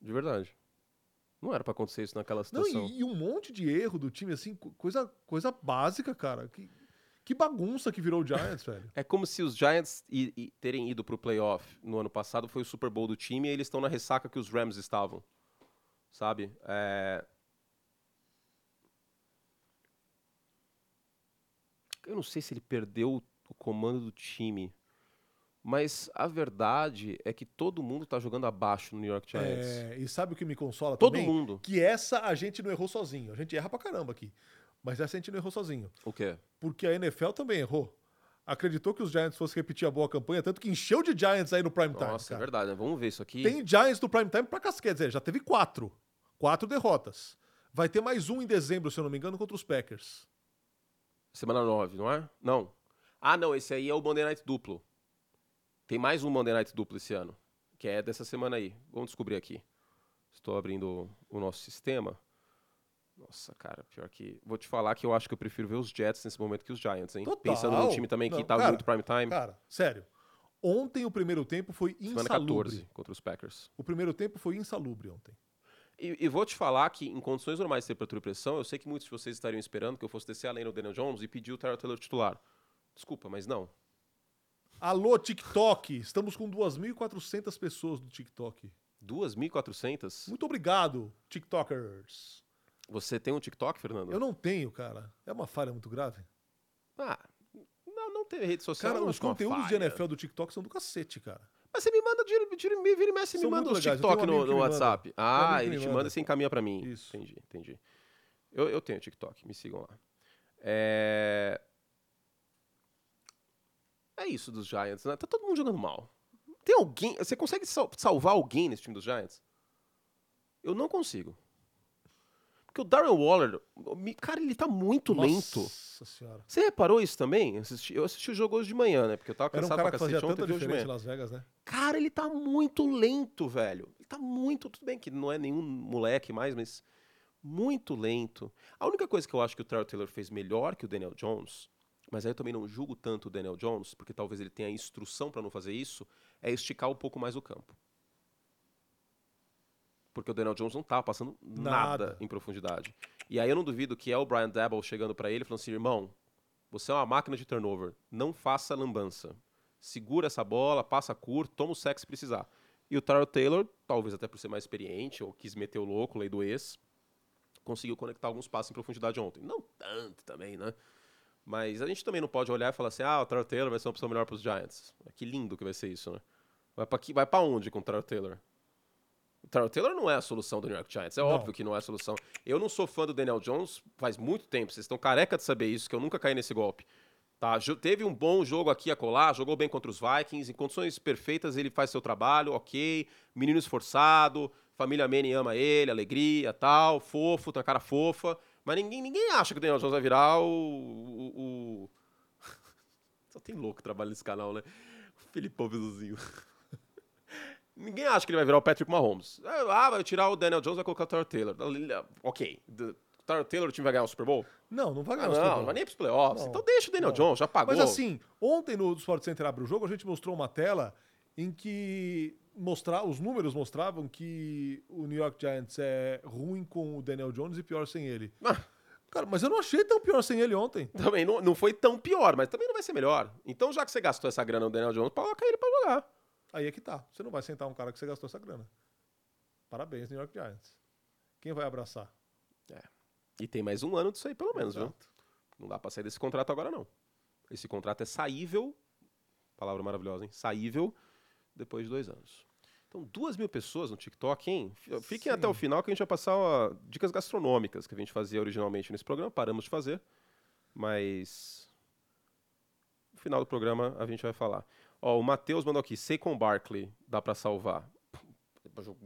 De verdade. Não era pra acontecer isso naquela Não, situação. e, e um monte de erro do time, assim, co- coisa, coisa básica, cara. Que, que bagunça que virou o Giants, velho. É como se os Giants i- i- terem ido pro playoff no ano passado, foi o Super Bowl do time, e eles estão na ressaca que os Rams estavam. Sabe? É... Eu não sei se ele perdeu o comando do time, mas a verdade é que todo mundo tá jogando abaixo no New York Giants. É, e sabe o que me consola todo também? mundo. Que essa a gente não errou sozinho. A gente erra pra caramba aqui. Mas essa a gente não errou sozinho. O quê? Porque a NFL também errou. Acreditou que os Giants fossem repetir a boa campanha, tanto que encheu de Giants aí no prime time. Nossa, é cara. verdade. né? Vamos ver isso aqui. Tem Giants no prime time pra casquete. Quer dizer, já teve quatro. Quatro derrotas. Vai ter mais um em dezembro, se eu não me engano, contra os Packers. Semana 9, não é? Não. Ah, não, esse aí é o Monday Night duplo. Tem mais um Monday Night duplo esse ano, que é dessa semana aí. Vamos descobrir aqui. Estou abrindo o nosso sistema. Nossa, cara, pior que. Vou te falar que eu acho que eu prefiro ver os Jets nesse momento que os Giants, hein? Total. Pensando num time também que Não, tá cara, muito prime time. Cara, sério. Ontem o primeiro tempo foi semana insalubre. 14 contra os Packers. O primeiro tempo foi insalubre ontem. E, e vou te falar que em condições normais de temperatura e pressão, eu sei que muitos de vocês estariam esperando que eu fosse descer além do Daniel Jones e pedir o Terrell Taylor titular. Desculpa, mas não. Alô, TikTok! Estamos com 2.400 pessoas no TikTok. 2.400? Muito obrigado, TikTokers. Você tem um TikTok, Fernando? Eu não tenho, cara. É uma falha muito grave. Ah, não, não tem rede social. Cara, os conteúdos de. NFL do TikTok são do cacete, cara. Mas você me manda, vira, e mexe, me manda os TikTok no, no me WhatsApp. manda. Um Ah, ele me te manda. manda e você encaminha pra mim. Isso. Entendi, entendi. Eu, eu tenho TikTok, me sigam lá. É... é isso dos Giants, né? Tá todo mundo jogando mal. Tem alguém. Você consegue sal- salvar alguém nesse time dos Giants? Eu não consigo. Porque o Darren Waller, cara, ele tá muito lento. Nossa senhora. Você reparou isso também? Eu assisti, eu assisti o jogo hoje de manhã, né? Porque eu tava Era um cansado cara pra cacete tanta ontem vi hoje de manhã. Las Vegas, né? Cara, ele tá muito lento, velho. Ele tá muito. Tudo bem que não é nenhum moleque mais, mas muito lento. A única coisa que eu acho que o Terrell Taylor fez melhor que o Daniel Jones, mas aí eu também não julgo tanto o Daniel Jones, porque talvez ele tenha a instrução pra não fazer isso, é esticar um pouco mais o campo. Porque o Daniel Jones não tá passando nada, Nada. em profundidade. E aí eu não duvido que é o Brian Dabble chegando pra ele e falando assim, irmão, você é uma máquina de turnover, não faça lambança. Segura essa bola, passa curto, toma o sexo se precisar. E o Tyrell Taylor, talvez até por ser mais experiente, ou quis meter o louco, lei do ex, conseguiu conectar alguns passos em profundidade ontem. Não tanto também, né? Mas a gente também não pode olhar e falar assim, ah, o Tyrell Taylor vai ser uma opção melhor para os Giants. Que lindo que vai ser isso, né? Vai pra onde com o Tyrell Taylor? O Taylor não é a solução do New York Giants. É Não. óbvio que não é a solução. Eu não sou fã do Daniel Jones faz muito tempo. Vocês estão careca de saber isso, que eu nunca caí nesse golpe. Tá, teve um bom jogo aqui a colar, jogou bem contra os Vikings, em condições perfeitas ele faz seu trabalho, ok. Menino esforçado, família Manning ama ele, alegria, tal, fofo, tem uma cara fofa. Mas ninguém, ninguém acha que o Daniel Jones vai virar o. o- o- Só tem louco que trabalha nesse canal, né? O Filipão Viluzinho. Ninguém acha que ele vai virar o Patrick Mahomes. Ah, vai tirar o Daniel Jones e vai colocar o Tyler Taylor. Ok. O Tyler Taylor, o time vai ganhar o Super Bowl? Não, não vai Ah, ganhar o Super não, Bowl. não vai nem pros playoffs. Não, Então deixa o Daniel não. Jones, já pagou. Mas assim, ontem no Sport Center abre o jogo, a gente mostrou uma tela em que mostrar, os números mostravam que o New York Giants é ruim com o Daniel Jones e pior sem ele. Ah, Cara, mas eu não achei tão pior sem ele ontem. também não, não foi tão pior, mas também não vai ser melhor. Então, já que você gastou essa grana no Daniel Jones, coloca ele pra jogar. Aí é que tá. Você não vai sentar um cara que você gastou essa grana. Parabéns, New York Giants. Quem vai abraçar? E tem mais um ano disso aí, pelo menos, viu? Exato. Não dá pra sair desse contrato agora, não. Esse contrato é saível, palavra maravilhosa, hein? Saível depois de dois anos. Então, duas mil pessoas no TikTok, hein? Fiquem Sim. até o final que a gente vai passar ó, dicas gastronômicas que a gente fazia originalmente nesse programa. Paramos de fazer, mas no final do programa a gente vai falar. Ó, o Matheus mandou aqui, Saquon Barkley, dá pra salvar.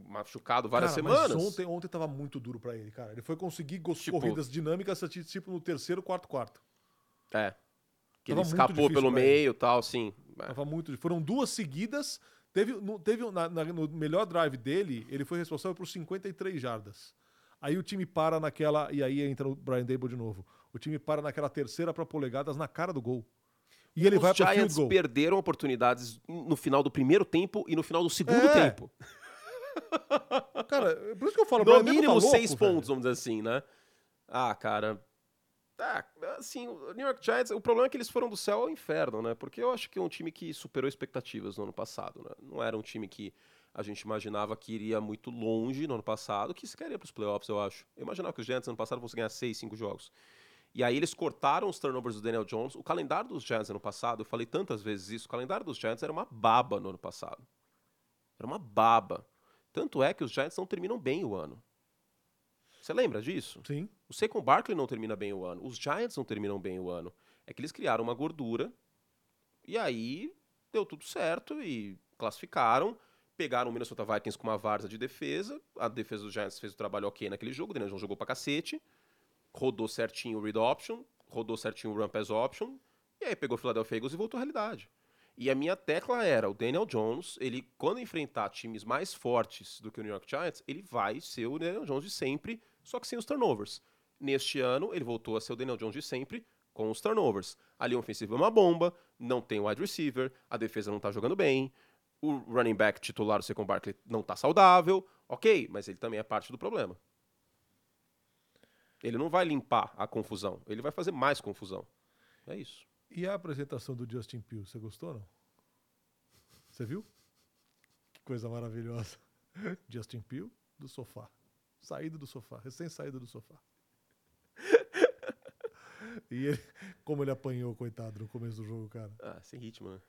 Machucado várias Cara, semanas. Ontem, ontem tava muito duro pra ele, cara. Ele foi conseguir Tipo- corridas dinâmicas tipo no terceiro, quarto, quarto. É. Que Tava ele escapou pelo meio e tal, sim. É. Tava muito. Foram duas seguidas. Teve, no, teve na- na- no melhor drive dele, ele foi responsável por 53 jardas. Aí o time para naquela. E aí entra o Brian Dable de novo. O time para naquela terceira para polegadas na cara do gol. E ele Os vai para field Giants perderam oportunidades no final do primeiro tempo e no final do segundo É, tempo. Cara, por isso que eu falo, o No Dable mínimo tá louco, seis velho. pontos, vamos dizer assim, né? Ah, cara. Ah, assim, o New York Giants, o problema é que eles foram do céu ao inferno, né? Porque eu acho que é um time que superou expectativas no ano passado, né? Não era um time que a gente imaginava que iria muito longe no ano passado, que sequer ia para os playoffs, eu acho. Eu imaginava que os Giants no ano passado fossem ganhar seis, cinco jogos. E aí eles cortaram os turnovers do Daniel Jones. O calendário dos Giants ano passado, eu falei tantas vezes isso, o calendário dos Giants era uma baba no ano passado. Era uma baba. Tanto é que os Giants não terminam bem o ano. Você lembra disso? Sim. O Saquon Barkley não termina bem o ano. Os Giants não terminam bem o ano. É que eles criaram uma gordura e aí deu tudo certo e classificaram. Pegaram o Minnesota Vikings com uma várzea de defesa. A defesa dos Giants fez o trabalho ok naquele jogo. O Daniel Jones jogou pra cacete. Rodou certinho o read option. Rodou certinho o run pass option. E aí pegou o Philadelphia Eagles e voltou à realidade. E a minha tecla era, o Daniel Jones, ele quando enfrentar times mais fortes do que o New York Giants, ele vai ser o Daniel Jones de sempre, só que sem os turnovers. Neste ano, ele voltou a ser o Daniel Jones de sempre, com os turnovers. A linha ofensiva é uma bomba, não tem wide receiver, a defesa não tá jogando bem, o running back titular, o Saquon Barkley, não tá saudável, ok, mas ele também é parte do problema. Ele não vai limpar a confusão, ele vai fazer mais confusão. É isso. E a apresentação do Justin Pugh, você gostou não? Você viu? Que coisa maravilhosa. Justin Pugh do sofá. Saído do sofá, recém saído do sofá. e ele, como ele apanhou, coitado, no começo do jogo, cara. Ah, sem ritmo, né?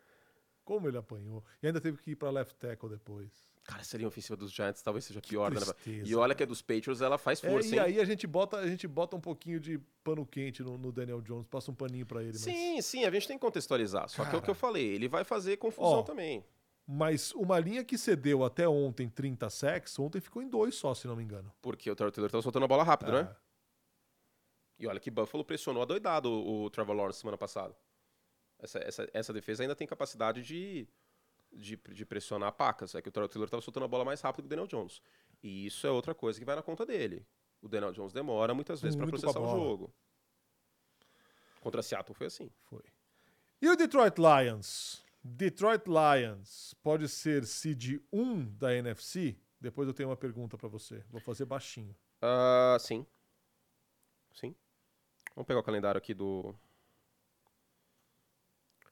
Como ele apanhou. E ainda teve que ir pra left tackle depois. Cara, essa linha ofensiva dos Giants talvez seja pior, né? tristeza, E olha que a dos Patriots, ela faz É, força, e hein? aí a gente bota, a gente bota um pouquinho de pano quente no, no Daniel Jones, passa um paninho pra ele. mas- Sim, sim, a gente tem que contextualizar. Só que é o Cara. que eu falei, ele vai fazer confusão Ó, também. Mas uma linha que cedeu até ontem 30 sacks, ontem ficou em dois só, se não me engano. Porque o Taylor tá soltando a bola rápido, É. né? E olha que Buffalo pressionou adoidado o, o Trevor Lawrence semana passada. Essa, essa, essa defesa ainda tem capacidade de, de, de pressionar pacas. É que o Trevor Taylor tava soltando a bola mais rápido que o Daniel Jones. E isso é outra coisa que vai na conta dele. O Daniel Jones demora muitas vezes para a processar o jogo. Contra Seattle foi assim. Foi. E o Detroit Lions? Detroit Lions pode ser seed 1 da NFC? Depois eu tenho uma pergunta pra você. Vou fazer baixinho. Ah, sim. Sim. Vamos pegar o calendário aqui do.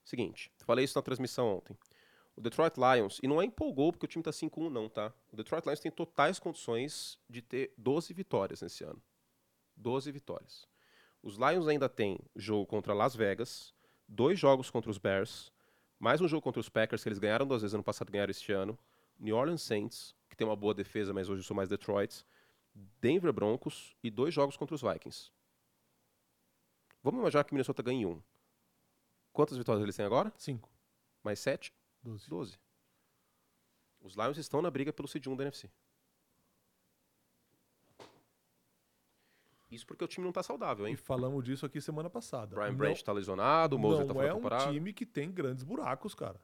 Seguinte, falei isso na transmissão ontem. O Detroit Lions, e não é empolgou porque o time tá 5-1 não, tá? O Detroit Lions tem totais condições de ter 12 vitórias nesse ano. 12 vitórias. Os Lions ainda têm jogo contra Las Vegas, dois jogos contra os Bears, mais um jogo contra os Packers, que eles ganharam duas vezes ano passado e ganharam este ano. New Orleans Saints, que tem uma boa defesa, mas hoje eu sou mais Detroit. Denver Broncos e dois jogos contra os Vikings. Vamos imaginar que o Minnesota ganhe um. Quantas vitórias eles têm agora? 5, Mais sete? 12. 12. Os Lions estão na briga pelo seed 1 da NFC. Isso porque o time não tá saudável, E hein? falamos disso aqui semana passada. Brian não, Branch tá lesionado, o Moser tá fora é da um time que tem grandes buracos, cara.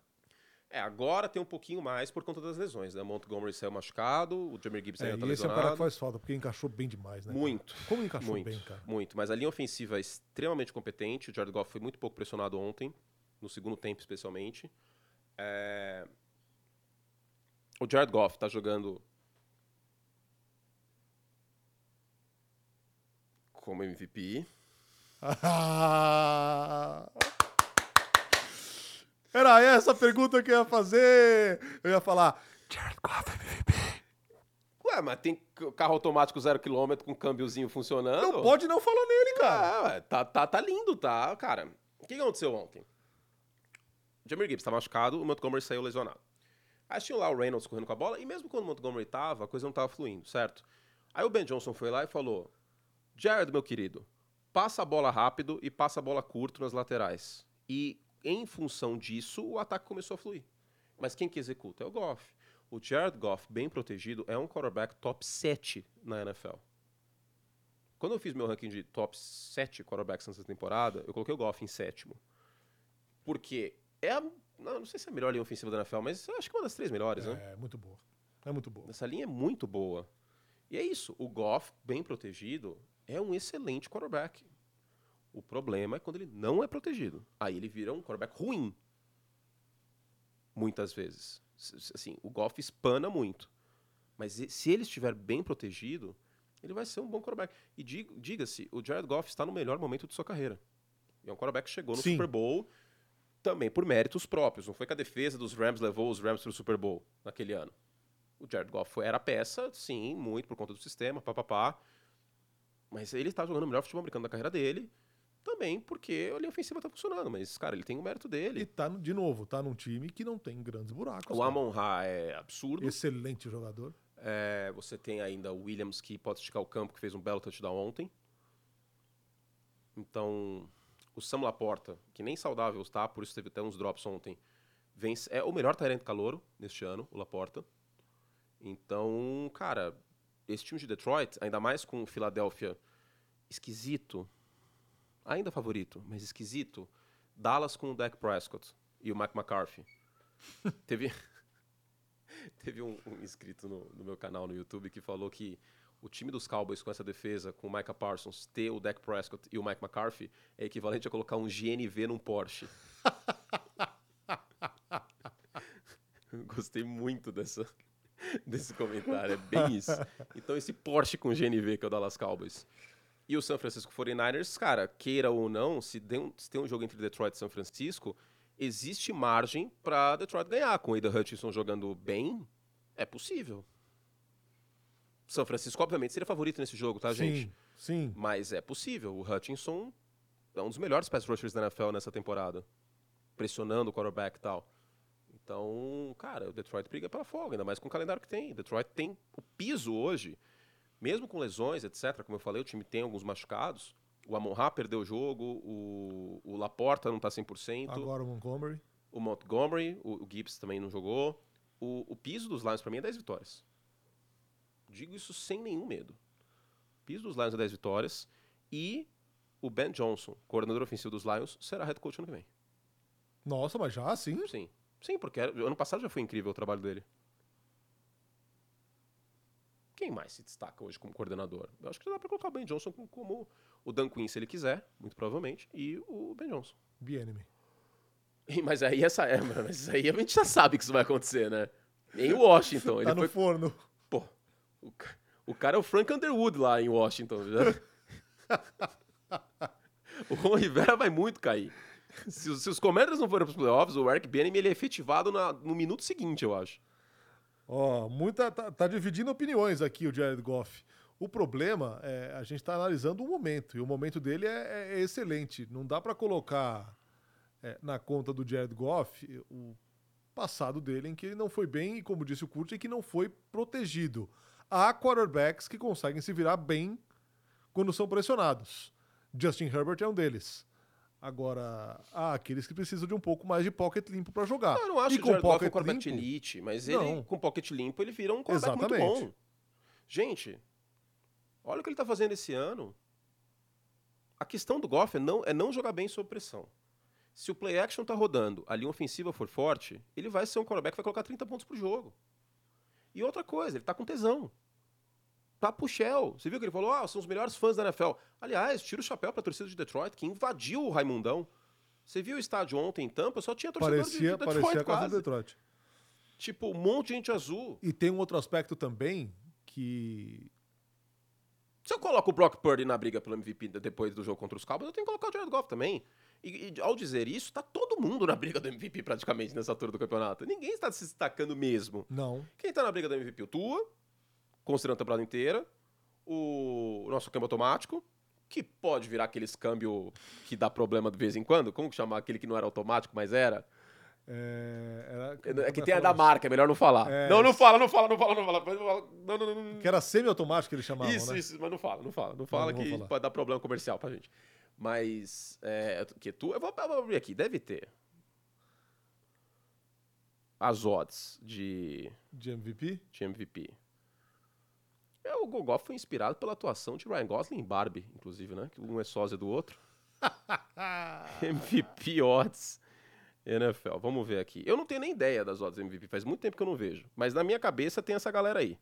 É, agora tem um pouquinho mais por conta das lesões, né? Montgomery saiu machucado, o Jamie Gibbs É, ainda tá e esse é lesionado. cara que faz falta, porque encaixou bem demais, né? cara? Muito. Como encaixou muito, bem, cara? muito. Mas a linha ofensiva é extremamente competente. O Jared Goff foi muito pouco pressionado ontem, no segundo tempo especialmente. É, O Jared Goff tá jogando como MVP. Era essa a pergunta que eu ia fazer. Eu ia falar. Jared Goff MVP. Ué, mas tem carro automático zero quilômetro com câmbiozinho funcionando? Não pode não falar nele, cara. Ah, tá, tá, tá lindo, tá? Cara, o que aconteceu ontem? O Jamir Gibbs tá machucado, o Montgomery saiu lesionado. Aí tinha lá o Reynolds correndo com a bola, e mesmo quando o Montgomery tava, a coisa não tava fluindo, certo? Aí o Ben Johnson foi lá e falou: Jared, meu querido, passa a bola rápido e passa a bola curto nas laterais. E em função disso, o ataque começou a fluir. Mas quem que executa? É o Goff. O Jared Goff, bem protegido, é um quarterback top 7 na NFL. Quando eu fiz meu ranking de top 7 quarterbacks nessa temporada, eu coloquei o Goff em sétimo. Porque é a, não, não sei se é a melhor linha ofensiva da NFL, mas eu acho que é uma das três melhores, né? É, muito boa. É muito boa. Essa linha é muito boa. E é isso, o Goff, bem protegido, é um excelente quarterback. O problema é quando ele não é protegido. Aí ele vira um quarterback ruim. Muitas vezes. Assim, o Goff espana muito. Mas se ele estiver bem protegido, ele vai ser um bom quarterback. E dig- diga-se, o Jared Goff está no melhor momento de sua carreira. E é um quarterback que chegou no Sim. Super Bowl também por méritos próprios. Não foi que a defesa dos Rams levou os Rams para o Super Bowl naquele ano. O Jared Goff foi, era peça, sim, muito por conta do sistema, papapá. Mas ele está jogando o melhor futebol americano da carreira dele, também porque a linha ofensiva está funcionando. Mas, cara, ele tem o mérito E dele. tá, no- de novo, tá num time que não tem grandes buracos. O. Amon Ra é absurdo. Excelente jogador. É, você tem ainda o Williams, que pode esticar o campo, que fez um belo touchdown ontem. Então, o Sam Laporta, que nem saudável está, por isso teve até uns drops ontem, vence, é o melhor Tyrant calouro neste ano, o Laporta. Então, cara, esse time de Detroit, ainda mais com o Philadelphia esquisito, ainda favorito, mas esquisito, Dallas com o Dak Prescott e o Mike McCarthy. teve teve um, um inscrito no, no, meu canal no YouTube que falou que o time dos Cowboys com essa defesa, com o Micah Parsons, ter o Dak Prescott e o Mike McCarthy, é equivalente a colocar um GNV num Porsche. Gostei muito dessa, desse comentário, é bem isso. Então, esse Porsche com GNV que é o Dallas Cowboys. E o San Francisco 49ers, cara, queira ou não, se, um, se tem um jogo entre Detroit e São Francisco, existe margem para Detroit ganhar. Com o Aida Hutchinson jogando bem, é possível. São Francisco, obviamente, seria favorito nesse jogo, tá, gente? Sim, sim. Mas é possível. O Hutchinson é um dos melhores pass rushers da NFL nessa temporada. Pressionando o quarterback e tal. Então, cara, o Detroit briga pela folga, ainda mais com o calendário que tem. Detroit tem o piso hoje, mesmo com lesões, etc. Como eu falei, o time tem alguns machucados. O Amon-Ra perdeu o jogo, o, o Laporta não está 100%. Agora o Montgomery. O Montgomery, o, o Gibbs também não jogou. O, o piso dos Lions para mim é 10 vitórias. Digo isso sem nenhum medo. Piso dos Lions é 10 vitórias. E o Ben Johnson, coordenador ofensivo dos Lions, será head coach ano que vem. Nossa, mas já sim? Sim. Sim, porque ano passado já foi incrível o trabalho dele. Quem mais se destaca hoje como coordenador? Eu acho que dá para colocar o Ben Johnson como, o Dan Quinn, se ele quiser, muito provavelmente, e o Ben Johnson. Bienemy. Mas aí essa é, mas aí a gente já sabe que isso vai acontecer, né? Em Washington. tá ele no foi... forno. O, o cara é o Frank Underwood lá em Washington. O Ron Rivera vai muito cair. Se, se os Commanders não forem para os playoffs, o Eric Bieniemy ele é efetivado na, no minuto seguinte, eu acho. Ó, muita tá, tá, dividindo opiniões aqui o Jared Goff. O problema é a gente está analisando o momento e o momento dele é, é excelente. Não dá para colocar é, na conta do Jared Goff o passado dele em que ele não foi bem e, como disse o Kurt, que não foi protegido. Há quarterbacks que conseguem se virar bem quando são pressionados. Justin Herbert é um deles. Agora, há aqueles que precisam de um pouco mais de pocket limpo para jogar. Eu não acho e que com o Goff é um pocket quarterback limpo, elite, mas ele, Não. com pocket limpo, ele vira um quarterback muito Exatamente. bom. Gente, olha o que ele tá fazendo esse ano. A questão do Goff é não, é não jogar bem sob pressão. Se o play action tá rodando, a linha ofensiva for forte, ele vai ser um quarterback que vai colocar 30 pontos pro jogo. E outra coisa, ele tá com tesão. Tá pro Shell. Você viu que ele falou? Ah, são os melhores fãs da NFL. Aliás, tira o chapéu pra torcida de Detroit, que invadiu o Raimundão. Você viu o estádio ontem em Tampa? Só tinha torcedor de- parecia, de Detroit parecia a casa do Detroit. Tipo, um monte de gente azul. E tem um outro aspecto também que Se eu coloco o Brock Purdy na briga pelo MVP de- depois do jogo contra os Cowboys, eu tenho que colocar o Jared Goff também. E, e ao dizer isso, tá todo mundo na briga do MVP praticamente nessa altura do campeonato. Ninguém está se destacando mesmo. não. Quem tá na briga do MVP? O Tua, considerando a temporada inteira. O nosso câmbio automático, que pode virar aqueles câmbio que dá problema de vez em quando. Como que chama aquele que não era automático, mas era? É, era- É que como tem a é da que marca, é melhor não falar. É. Não, não fala, não fala, não fala, não fala. Não, não, não, não. Que era semi-automático que eles chamavam, Isso, né? isso, mas não fala, não fala. Não fala não que pode dar problema comercial pra gente. Mas, é, que tu, eu vou, eu vou abrir aqui, deve ter. As odds de, De MVP. de MVP. É, o Gogoff foi inspirado pela atuação de Ryan Gosling e Barbie, inclusive, né? Que um é sósia do outro. MVP odds NFL. Vamos ver aqui. Eu não tenho nem ideia das odds MVP, faz muito tempo que eu não vejo. Mas na minha cabeça tem essa galera aí.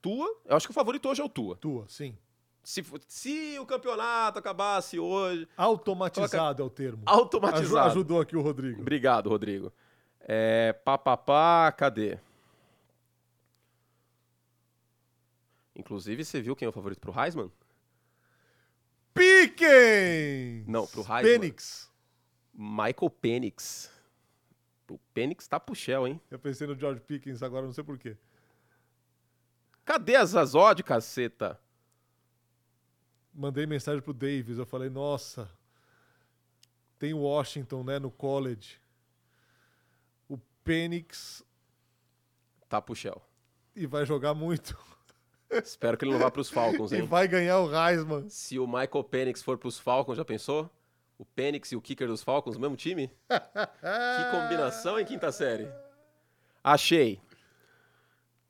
Tua, eu acho que o favorito hoje é o Tua. Tua, sim. Se, se o campeonato acabasse hoje, Automatizado é o termo. automatizado. Aju- ajudou aqui o Rodrigo. Obrigado, Rodrigo. É, pá, pá, pá, cadê? Inclusive, você viu quem é o favorito pro Heisman? Pickens! Não, pro Heisman. Penix. Michael Penix. O Penix tá pro Shell, hein? Eu pensei no George Pickens agora, não sei porquê. Cadê as odds, caceta? Mandei mensagem pro Davis, eu falei, nossa, tem Washington, né, no college. O Penix Tá pro Shell. E vai jogar muito. Espero que ele não vá para os Falcons, E hein? vai ganhar o Heisman. Se o Michael Penix for para os Falcons, já pensou? O Penix e o kicker dos Falcons, mesmo time? Que combinação em quinta série. Achei.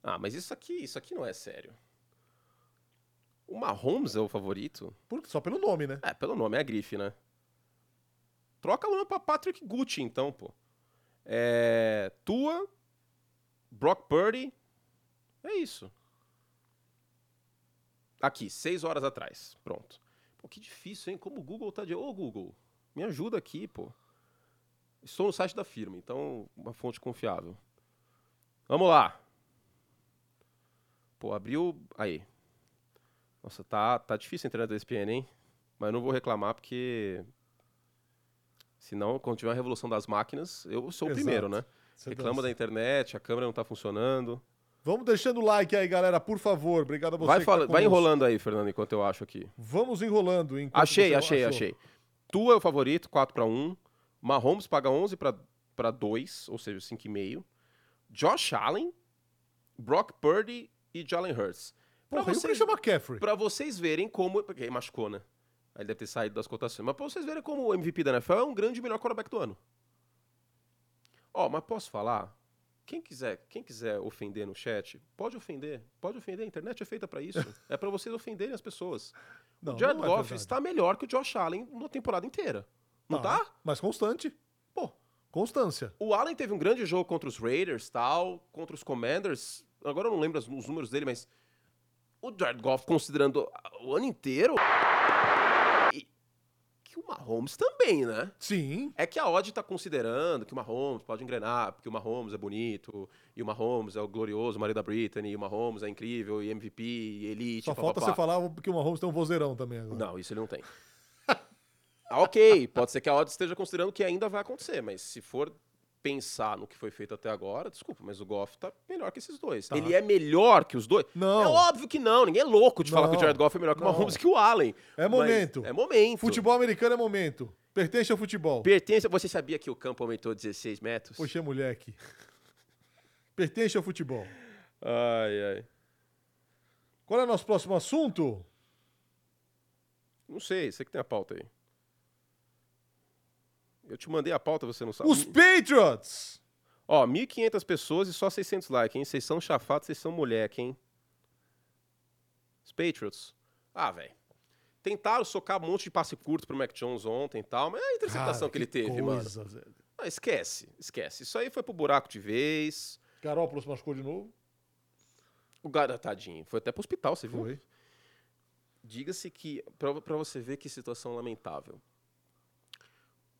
Ah, mas isso aqui, isso aqui não é sério. O Mahomes é o favorito? Por- Só pelo nome, né? É, pelo nome, é a grife, né? Troca o nome pra Patrick Gucci, então, pô. É... Tua, Brock Purdy, é isso. Aqui, seis horas atrás, pronto. Pô, que difícil, hein? Como o Google tá de... Ô, Google, me ajuda aqui, pô. Estou no site da firma, então uma fonte confiável. Vamos lá. Pô, abriu... Aí. Nossa, tá, tá difícil a internet da ESPN, hein? Mas eu não vou reclamar porque. Senão, quando tiver a revolução das máquinas, eu sou o Exato. primeiro, né? Você Reclamo dança. da internet, a câmera não tá funcionando. Vamos deixando o like aí, galera, por favor. Obrigado a você. Vai, que fala- tá vai enrolando aí, Fernando, enquanto eu acho aqui. Vamos enrolando. Achei, achei, achou. achei. Tu é o favorito, 4 para 1. Mahomes paga 11 para 2, ou seja, 5,5. Josh Allen, Brock Purdy e Jalen Hurts. Pra Porra, o vocês- McCaffrey? Pra vocês verem como. Porque ele machucou, né? Aí ele deve ter saído das cotações. Mas pra vocês verem como o MVP da NFL é um grande melhor quarterback do ano. Ó, mas posso falar? Quem quiser, quem quiser ofender no chat, pode ofender. Pode ofender. A internet é feita pra isso. é pra vocês ofenderem as pessoas. Não, o Jared não é Goff verdade. está melhor que o Josh Allen na temporada inteira. Não tá? Mas constante. Pô, Constância. o Allen teve um grande jogo contra os Raiders, tal, contra os Commanders. Agora eu não lembro os números dele, mas o Jared Goff, considerando o ano inteiro, e que o Mahomes também, né? Sim. É que a odd tá considerando que o Mahomes pode engrenar, porque o Mahomes é bonito, e o Mahomes é o glorioso marido da Britney, e o Mahomes é incrível, e MVP, e elite, Só falta papapá. você falar que o Mahomes tem um vozeirão também agora. Não, isso ele não tem. Ah, ok, pode ser que a odd esteja considerando que ainda vai acontecer, mas se for pensar no que foi feito até agora, desculpa, mas o Goff tá melhor que esses dois. Tá. Ele é melhor que os dois? Não. É óbvio que não, ninguém é louco de falar que o Não. Jared Goff é melhor que o Não. Mahomes que o Allen. É momento. É momento. Futebol americano é momento. Pertence ao futebol. Pertence. Você sabia que o campo aumentou 16 metros? Poxa, moleque. Pertence ao futebol. Ai, ai. Qual é o nosso próximo assunto? Não sei, você que tem a pauta aí. Eu te mandei a pauta, você não sabe. Os Patriots! Ó, 1.500 pessoas e só 600 likes, hein? Vocês são chafados, vocês são moleque, hein? Os Patriots. Ah, velho. Tentaram socar um monte de passe curto pro Mac Jones ontem e tal, mas é a interceptação Cara, que ele teve, mano. coisa, Zé. Ah, esquece, esquece. Isso aí foi pro buraco de vez. Garópolis machucou de novo? O cara, tadinho, foi até pro hospital, você viu? Diga-se que, pra, pra você ver que situação lamentável,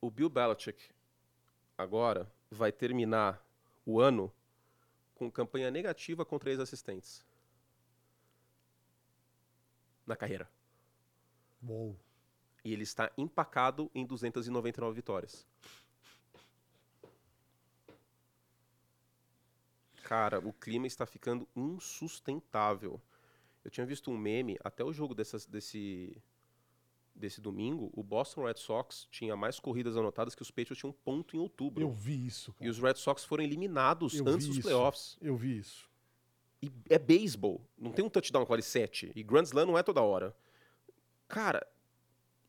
o Bill Belichick agora vai terminar o ano com campanha negativa com três assistentes na carreira. Uou. E ele está empacado em 299 vitórias. Cara, o clima está ficando insustentável. Eu tinha visto um meme, até o jogo dessas- desse, desse domingo, o Boston Red Sox tinha mais corridas anotadas que os Patriots tinham um ponto em outubro. Eu vi isso, E cara. os Red Sox foram eliminados Eu antes dos isso. playoffs. Eu vi isso. E é beisebol. Não tem um touchdown que vale 7. E Grand Slam não é toda hora. Cara,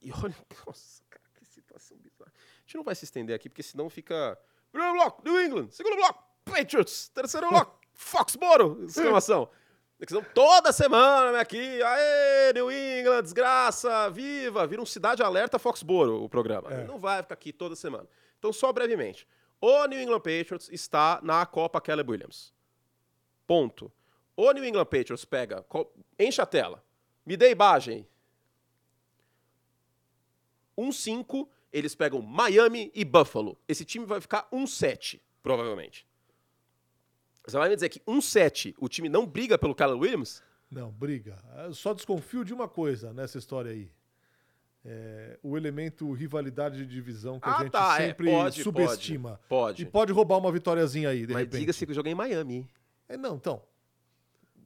e olha. Nossa, cara, que situação bizarra. A gente não vai se estender aqui, porque senão fica. Primeiro bloco, New England. Segundo bloco, Patriots. Terceiro bloco, Foxboro. Exclamação. Senão toda semana aqui. Aê, New England, desgraça, viva. Vira um Cidade Alerta Foxboro o programa. É. Não vai ficar aqui toda semana. Então, só brevemente. O New England Patriots está na Copa Caleb Williams. Ponto. O New England Patriots pega, enche a tela, me dê imagem. 1-5, eles pegam Miami e Buffalo. Esse time vai ficar 1-7, provavelmente. Você vai me dizer que 1-7 o time não briga pelo Caleb Williams? Não, briga. Eu só desconfio de uma coisa nessa história aí. É, o elemento rivalidade de divisão que a Ah, gente tá, é, sempre pode, subestima. Pode. E pode roubar uma vitóriazinha aí, de Mas repente. diga-se que o jogo é em Miami. É, não, então.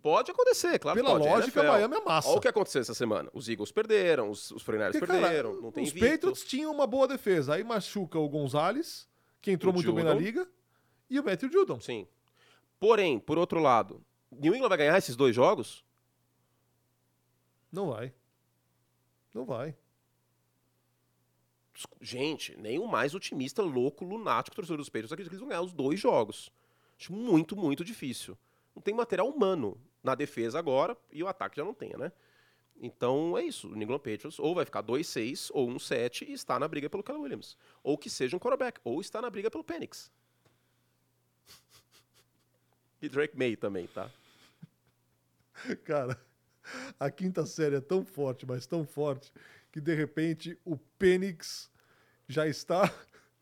Pode acontecer, claro Pela pode. lógica, NFL. Miami é massa. Olha o que aconteceu essa semana. Os Eagles perderam, os, os 49ers Porque, cara, perderam, não tem os invicto. Patriots tinham uma boa defesa. Aí machuca o Gonzalez, que entrou O muito bem na Judon. liga, e o Matthew Judon. Sim. Porém, por outro lado, New England vai ganhar esses dois jogos? Não vai. Não vai. Gente, nem o mais otimista, louco, lunático, torcedor dos Patriots acredita que eles vão ganhar os dois jogos. Acho muito, muito difícil. Não tem material humano na defesa agora e o ataque já não tem, né? Então é isso. O New England Patriots ou vai ficar 2-6 ou 1-7 e está na briga pelo Keller Williams. Ou que seja um quarterback, ou está na briga pelo Penix. E Drake May também, tá? Cara, a quinta série é tão forte, mas tão forte, que de repente o Penix já está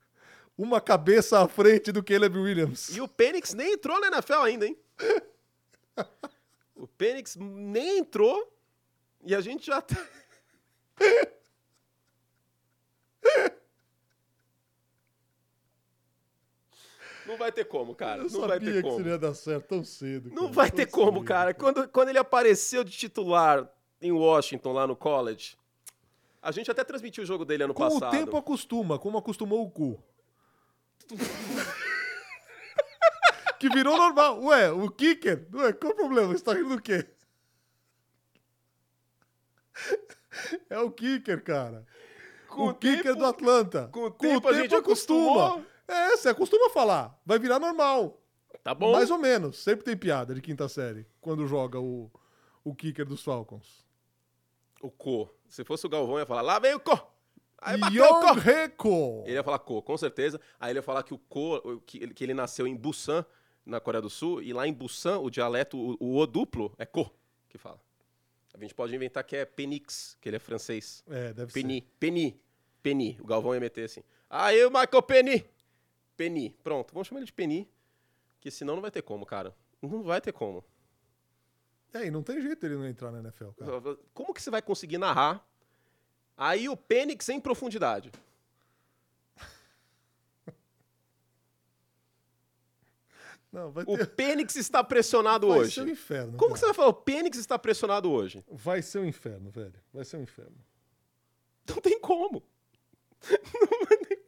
uma cabeça à frente do Caleb Williams. E o Penix nem entrou na NFL ainda, hein? O Penix nem entrou e a gente já tá. Não vai ter como, cara. Eu Não sabia vai ter que como. isso não ia dar certo tão cedo. Não cara, vai tão ter como, cedo. cara. Quando, quando ele apareceu de titular em Washington, lá no college, a gente até transmitiu o jogo dele ano Com passado. o tempo acostuma, como acostumou o cu. que virou normal. Ué, o kicker? Ué, qual o problema? Você tá rindo do quê? É o kicker, cara. Com o o kicker tempo- do Atlanta. com o tempo a gente acostumou. É, você acostuma a falar. Vai virar normal. Tá bom? Mais ou menos. Sempre tem piada de quinta série. Quando joga o, o kicker dos Falcons. O Co. Se fosse o Galvão, ia falar, lá vem o Co. Aí bateu o Co. Reco. Ele ia falar Ko, com certeza. Aí ele ia falar que o Ko, o- que ele, que ele nasceu em Busan, na Coreia do Sul, e lá em Busan o dialeto, o, o O duplo, é Ko que fala. A gente pode inventar que é Penix, que ele é francês. É, deve Penny, Penny, Penny. O Galvão ia meter assim. Aí o Michael Penny. Penny. Pronto, vamos chamar ele de Penny, que senão não vai ter como, cara. Não vai ter como. É, e não tem jeito ele não entrar na NFL, cara. Como que você vai conseguir narrar? Aí o Penix em profundidade. Não, vai O ter. Penix está pressionado Vai hoje. ser um inferno. Como que cara. você vai falar? O Penix está pressionado hoje. Vai ser um inferno, velho. Vai ser um inferno. Não tem como.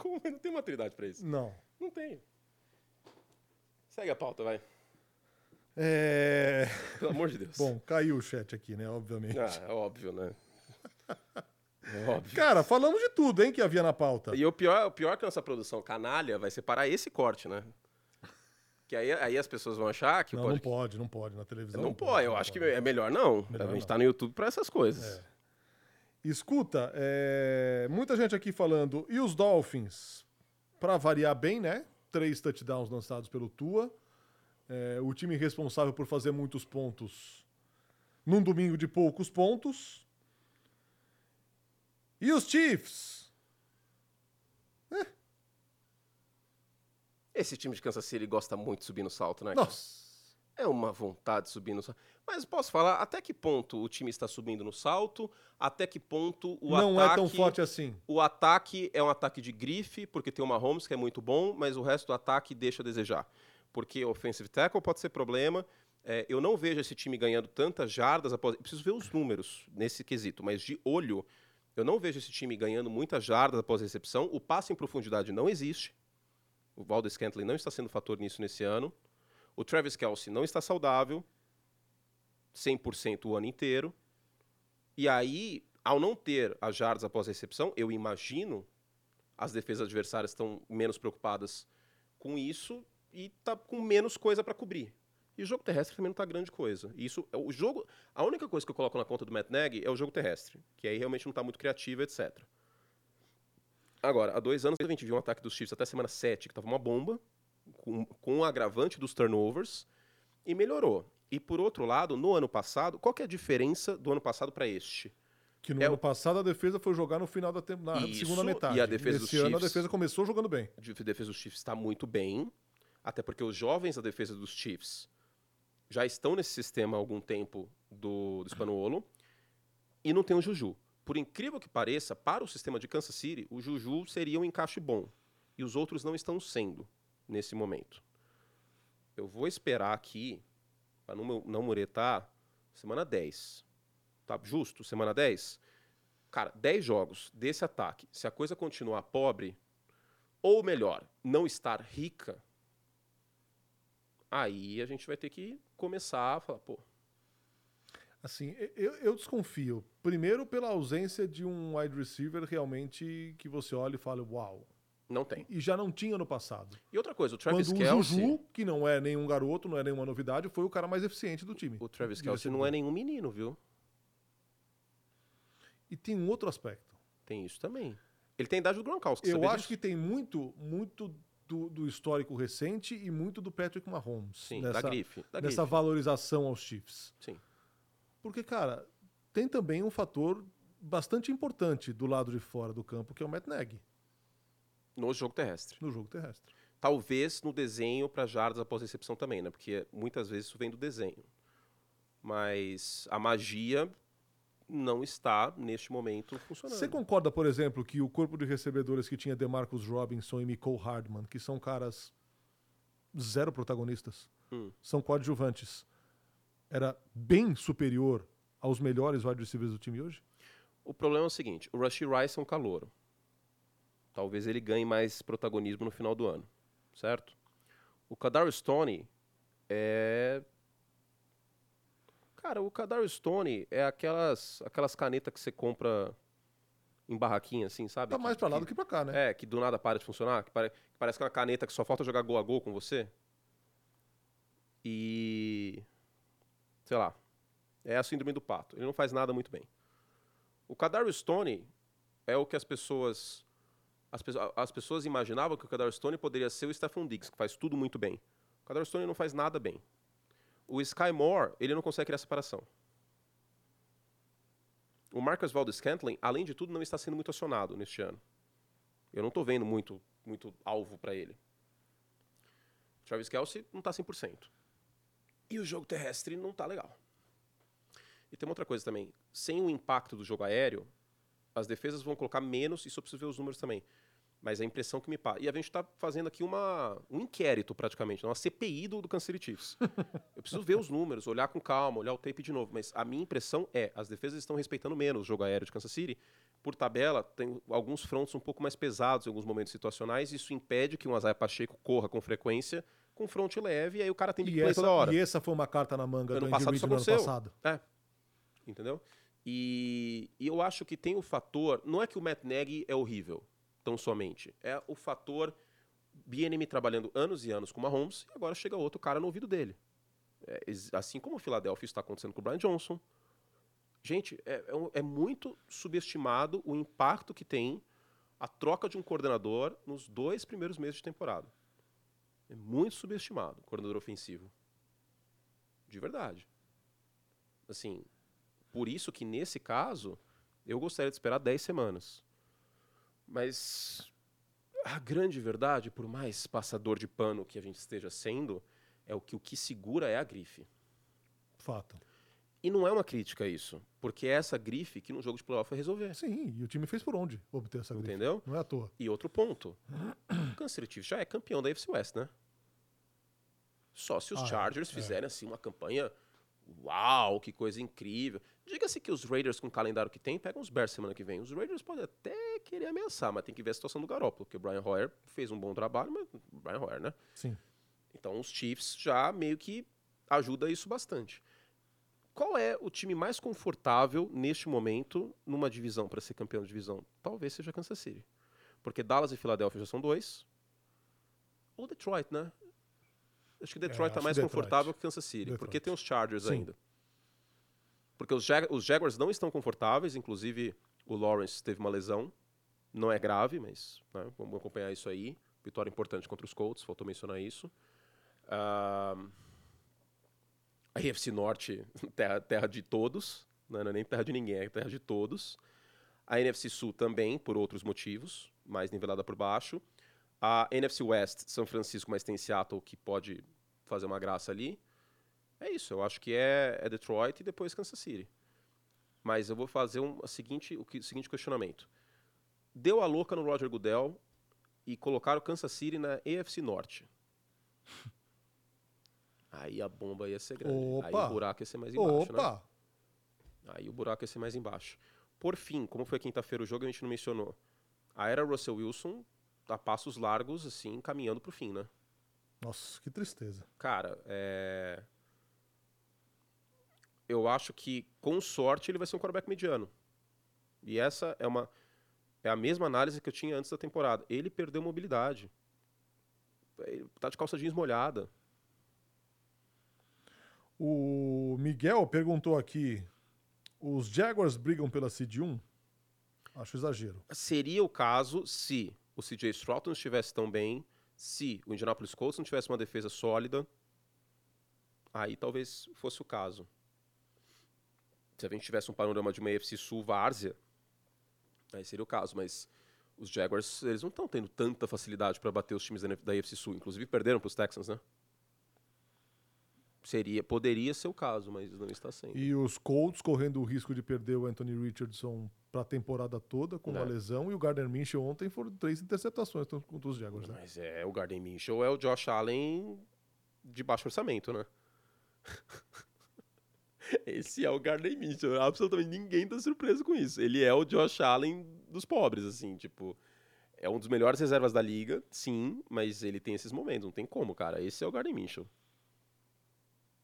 Não como. Não tem maturidade pra isso. Não. Não tem. Segue a pauta, vai. É. Pelo amor de Deus. Bom, caiu o chat aqui, né? Obviamente. Ah, é óbvio, né? É óbvio. Cara, falamos de tudo, hein, que havia na pauta. E o pior, o pior é que a nossa produção canalha vai separar esse corte, né? Que aí, aí as pessoas vão achar que Não, pode. não pode, não pode. Na televisão. Não pode, eu não acho que pode. é melhor não. Melhor a gente não. tá no YouTube pra essas coisas. É. Escuta, é, muita gente aqui falando. E os Dolphins? Pra variar bem, né? Três touchdowns lançados pelo Tua. É, o time responsável por fazer muitos pontos num domingo de poucos pontos. E os Chiefs? Esse time de Kansas City gosta muito de subir no salto, né? Nossa. É uma vontade de subir no salto. Mas posso falar até que ponto o time está subindo no salto? Até que ponto o não ataque... é tão forte assim. O ataque é um ataque de grife, porque tem o Mahomes, que é muito bom, mas o resto do ataque deixa a desejar. Porque offensive tackle pode ser problema. É, eu não vejo esse time ganhando tantas jardas após. Preciso ver os números nesse quesito, mas de olho, eu não vejo esse time ganhando muitas jardas após recepção. O passe em profundidade não existe. O Valdez Scantling não está sendo fator nisso nesse ano. O Travis Kelsey não está saudável 100% o ano inteiro. E aí, ao não ter as jardas após a recepção, eu imagino as defesas adversárias estão menos preocupadas com isso e tá com menos coisa para cobrir. E o jogo terrestre também não tá grande coisa. Isso, o jogo, a única coisa que eu coloco na conta do Matt Nagy é o jogo terrestre, que aí realmente não tá muito criativo, etc. Agora, há dois anos a gente viu um ataque dos Chiefs até semana 7, que tava uma bomba, com, com o agravante dos turnovers, e melhorou. E por outro lado, no ano passado, qual que é a diferença do ano passado para este? Que no É ano o- passado a defesa foi jogar no final da na Isso, segunda metade. e a defesa Esse ano a Chiefs- defesa começou jogando bem. A defesa dos Chiefs está muito bem, até porque os jovens da defesa dos Chiefs já estão nesse sistema há algum tempo do, do Spanuolo e não tem o Juju. Por incrível que pareça, para o sistema de Kansas City, o Juju seria um encaixe bom e os outros não estão sendo nesse momento. Eu vou esperar aqui, para não, não muretar, semana 10. Tá justo? Semana 10? Cara, 10 jogos desse ataque. Se a coisa continuar pobre, ou melhor, não estar rica, Aí a gente vai ter que começar a falar, pô, Assim, eu, eu desconfio. Primeiro, pela ausência de um wide receiver realmente que você olha e fala, uau. Não tem. E já não tinha no passado. E outra coisa, o Travis Quando Kelce, o Juju, que não é nenhum garoto, não é nenhuma novidade, foi o cara mais eficiente do time. o Travis de não é nenhum menino, viu? E tem um outro aspecto. Tem isso também. Ele tem a idade do Gronkowski, Eu acho disso? que tem muito, muito do, do histórico recente e muito do Patrick Mahomes. Sim, nessa, da grife. Da nessa grife. valorização aos Chiefs. Sim. Porque, cara, tem também um fator bastante importante do lado de fora do campo, que é o Matt Nagy, No jogo terrestre. no jogo terrestre. Talvez no desenho para jardas após recepção também, né? Porque muitas vezes isso vem do desenho. Mas a magia não está, neste momento, funcionando. Você concorda, por exemplo, que o corpo de recebedores que tinha DeMarcus Robinson e Nicole Hardman, que são caras zero protagonistas, Hum. são coadjuvantes, era bem superior aos melhores wide receivers do time hoje? O problema é o seguinte, o Rushy Rice é um calouro. Talvez ele ganhe mais protagonismo no final do ano, certo? O Kadar Stone é... Cara, o Kadar Stone é aquelas, aquelas canetas que você compra em barraquinha, assim, sabe? Tá mais pra lá que- do que pra cá, né? É, que do nada para de funcionar, que, pare- que parece que é uma caneta que só falta jogar gol a gol com você. E. Sei lá. É a síndrome do pato. Ele não faz nada muito bem. O Kadar Stone é o que as pessoas. As, as pessoas imaginavam que o Kadar Stone poderia ser o Stephon Diggs, que faz tudo muito bem. O Kadar Stone não faz nada bem. O Sky Moore, ele não consegue criar separação. O Marcus Valdez Scantling, além de tudo, não está sendo muito acionado neste ano. Eu não tô vendo muito, muito alvo para ele. Travis Kelsey não tá 100%. E o jogo terrestre não tá legal. E tem uma outra coisa também. Sem o impacto do jogo aéreo, as defesas vão colocar menos, isso eu preciso ver os números também. Mas a impressão que me passa. E a gente tá fazendo aqui uma, um inquérito, praticamente, uma CPI do, do Chiefs. eu preciso ver os números, olhar com calma, olhar o tape de novo. Mas a minha impressão é, as defesas estão respeitando menos o jogo aéreo de Kansas City. Por tabela, tem alguns fronts um pouco mais pesados em alguns momentos situacionais. Isso impede que um Isaiah Pacheco corra com frequência com front leve, e aí o cara tem big E play essa, toda hora. e essa foi uma carta na manga Ano do passado isso no ano passado. É. Entendeu? E, e eu acho que tem o fator. Não é que o Matt Nagy é horrível, tão somente. É o fator BNM trabalhando anos e anos com o Mahomes e agora chega outro cara no ouvido dele. É, assim como o Philadelphia está acontecendo com o Brian Johnson. Gente, é, é é muito subestimado o impacto que tem a troca de um coordenador nos dois primeiros meses de temporada. É muito subestimado o coordenador ofensivo. De verdade. Assim, por isso que nesse caso, eu gostaria de esperar 10 semanas. Mas a grande verdade, por mais passador de pano que a gente esteja sendo, é o que o que segura é a grife. Fato. E não é uma crítica isso, porque é essa grife que no jogo de playoff vai resolver. Sim, e o time fez por onde obter essa grife. Entendeu? Não é à toa. E outro ponto, o Kansas City já é campeão da AFC West, né? Só se os Ah, é. Chargers fizerem assim uma campanha, uau, que coisa incrível. Diga-se que os Raiders com o calendário que tem, pegam os Bears semana que vem. Os Raiders podem até querer ameaçar, mas tem que ver a situação do Garoppolo, porque o Brian Hoyer fez um bom trabalho, mas o Brian Hoyer, né? Sim. Então os Chiefs já meio que ajuda isso bastante. Qual é o time mais confortável neste momento numa divisão para ser campeão de divisão? Talvez seja Kansas City. Porque Dallas e Filadélfia já são dois. Ou Detroit, né? Acho que Detroit está acho mais Detroit. confortável que Kansas City. Detroit. Porque tem os Chargers Sim. ainda. Porque os, Jag- os Jaguars não estão confortáveis. Inclusive, o Lawrence teve uma lesão. Não é grave, mas né, vamos acompanhar isso aí. Vitória importante contra os Colts, faltou mencionar isso. Ah, a AFC Norte, terra, terra de todos. né, Não é nem terra de ninguém, é terra de todos. A NFC Sul também, por outros motivos, mais nivelada por baixo. A NFC West, São Francisco, mas tem Seattle que pode fazer uma graça ali. É isso, eu acho que é, é Detroit e depois Kansas City. Mas eu vou fazer um, a seguinte, o, que- o seguinte questionamento. Deu a louca no Roger Goodell e colocaram Kansas City na AFC Norte. Aí a bomba ia ser grande. Aí Opa! o buraco ia ser mais embaixo, né? Opa! Aí o buraco ia ser mais embaixo. Por fim, como foi quinta-feira o jogo, a gente não mencionou. A era Russell Wilson a passos largos, assim, caminhando pro fim, né? Nossa, que tristeza. Cara, é... eu acho que, com sorte, ele vai ser um quarterback mediano. E essa é uma é a mesma análise que eu tinha antes da temporada. Ele perdeu mobilidade. Ele tá de calça jeans molhada. O Miguel perguntou aqui: os Jaguars brigam pela Seed 1? Acho exagero. Seria o caso se o CJ Stroud não estivesse tão bem, se o Indianapolis Colts não tivesse uma defesa sólida. Aí talvez fosse o caso. Se a gente tivesse um panorama de uma AFC Sul várzea, aí seria o caso. Mas os Jaguars, eles não estão tendo tanta facilidade para bater os times da da AFC Sul. Inclusive perderam para os Texans, né? Seria, poderia ser o caso, mas não está sendo. E os Colts correndo o risco de perder o Anthony Richardson para a temporada toda com uma É. lesão. E o Gardner Minshew ontem foram três interceptações contra os Jaguars, né? Mas é, o Garden Minshew é o Josh Allen de baixo orçamento, né? Esse é o Garden Minshew. Absolutamente ninguém tá surpreso com isso. Ele é o Josh Allen dos pobres, assim, tipo... É um dos melhores reservas da liga, sim, mas ele tem esses momentos, não tem como, cara. Esse é o Garden Minshew.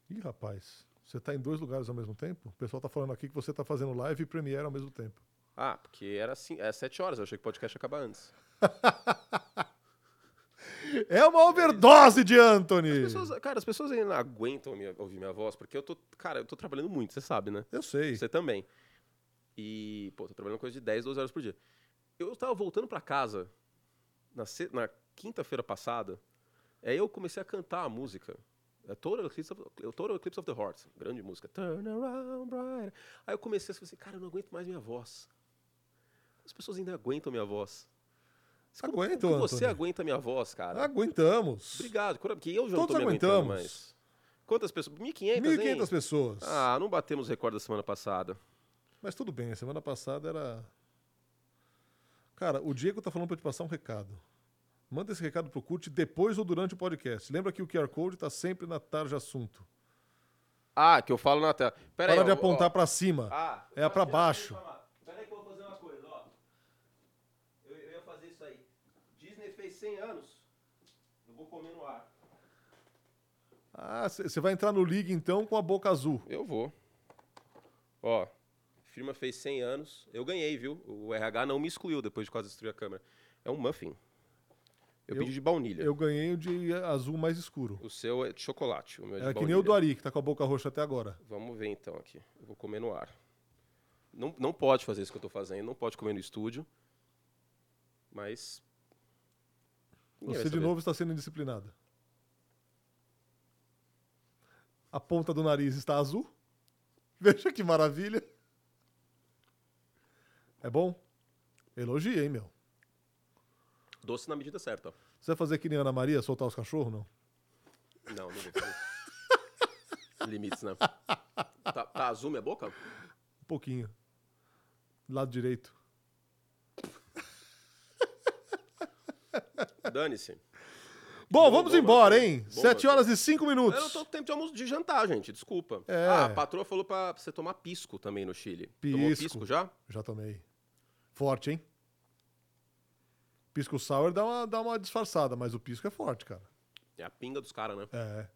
Ih, rapaz, você tá em dois lugares ao mesmo tempo? O pessoal tá falando aqui que você tá fazendo live e Premiere ao mesmo tempo. Ah, porque era assim, é sete horas, eu achei que o podcast ia acabar antes. É uma overdose de Anthony! As pessoas- cara, as pessoas ainda não aguentam minha- ouvir minha voz, porque eu tô, cara, eu tô trabalhando muito, você sabe, né? Eu sei. Você também. E, pô, tô trabalhando coisa de 10, 12 horas por dia. Eu tava voltando pra casa na, na quinta-feira passada, aí eu comecei a cantar a música. É Total Eclipse, of, Total Eclipse of the Heart. Grande música. Turn around, bright. Aí eu comecei a assim, cara, eu não aguento mais minha voz. As pessoas ainda aguentam minha voz. Como- como Aguentam, que você aguenta minha voz, cara? Aguentamos. Obrigado, porque eu já não Todos tô aguentamos. mais. Quantas pessoas? 1.500, 1.500 hein? pessoas. Ah, não batemos recorde da semana passada. Mas tudo bem, a semana passada era. Cara, o Diego tá falando pra eu te passar um recado. Manda esse recado pro Kurt depois ou durante o podcast. Lembra que o QR Code tá sempre na tarja assunto. Ah, que eu falo na tela. Pera Para aí, de ó, apontar ó. pra cima. Ah, É pra baixo. Pera aí que eu vou fazer uma coisa, ó. Eu, eu ia fazer isso aí. Disney fez 100 anos. Eu vou comer no ar. Ah, você vai entrar no League então com a boca azul. Eu vou. Ó, firma fez 100 anos. Eu ganhei, viu? O RH não me excluiu depois de quase destruir a câmera. É um muffin. Eu, Eu- pedi de baunilha. Eu ganhei o de azul mais escuro. O seu é de chocolate. O meu é de É que nem baunilha. o do Ari, que tá com a boca roxa até agora. Vamos ver então aqui. Eu vou comer no ar. Não, não pode fazer isso que eu tô fazendo, não pode comer no estúdio. Mas. Você de novo está sendo indisciplinado. A ponta do nariz está azul. Veja que maravilha. É bom? Elogia, hein, meu? Doce na medida certa. Você vai fazer que nem Ana Maria, soltar os cachorros, não? Não, não vou fazer. Limites, né? Tá, tá azul minha boca? Um pouquinho. Lado direito. Dane-se. Bom, vamos bom, embora, hein? Bom, Sete horas e cinco minutos. Eu não tô com tempo de almoço de jantar, gente. Desculpa. É. Ah, a patroa falou pra você tomar pisco também no Chile. Tomou Pisco. pisco já? Já tomei. Forte, hein? Pisco sour dá uma, dá uma disfarçada, mas o pisco é forte, cara. É a pinga dos caras, né? É.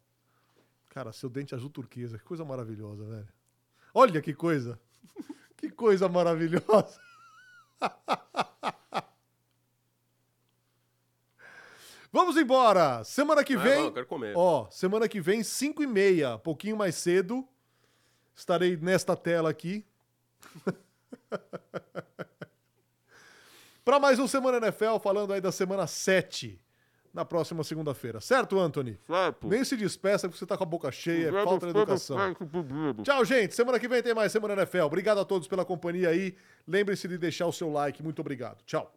Cara, seu dente azul turquesa, que coisa maravilhosa, velho. Olha que coisa. que coisa maravilhosa. Vamos embora. Semana que Ah, vem. não, eu quero comer. Ó, semana que vem, 5 e meia, pouquinho mais cedo. Estarei nesta tela aqui. Para mais um Semana NFL, falando aí da semana 7, na próxima segunda-feira. Certo, Anthony? Nem se despeça, porque você tá com a boca cheia, é falta de educação. Tchau, gente. Semana que vem tem mais Semana NFL. Obrigado a todos pela companhia aí. Lembre-se de deixar o seu like. Muito obrigado. Tchau.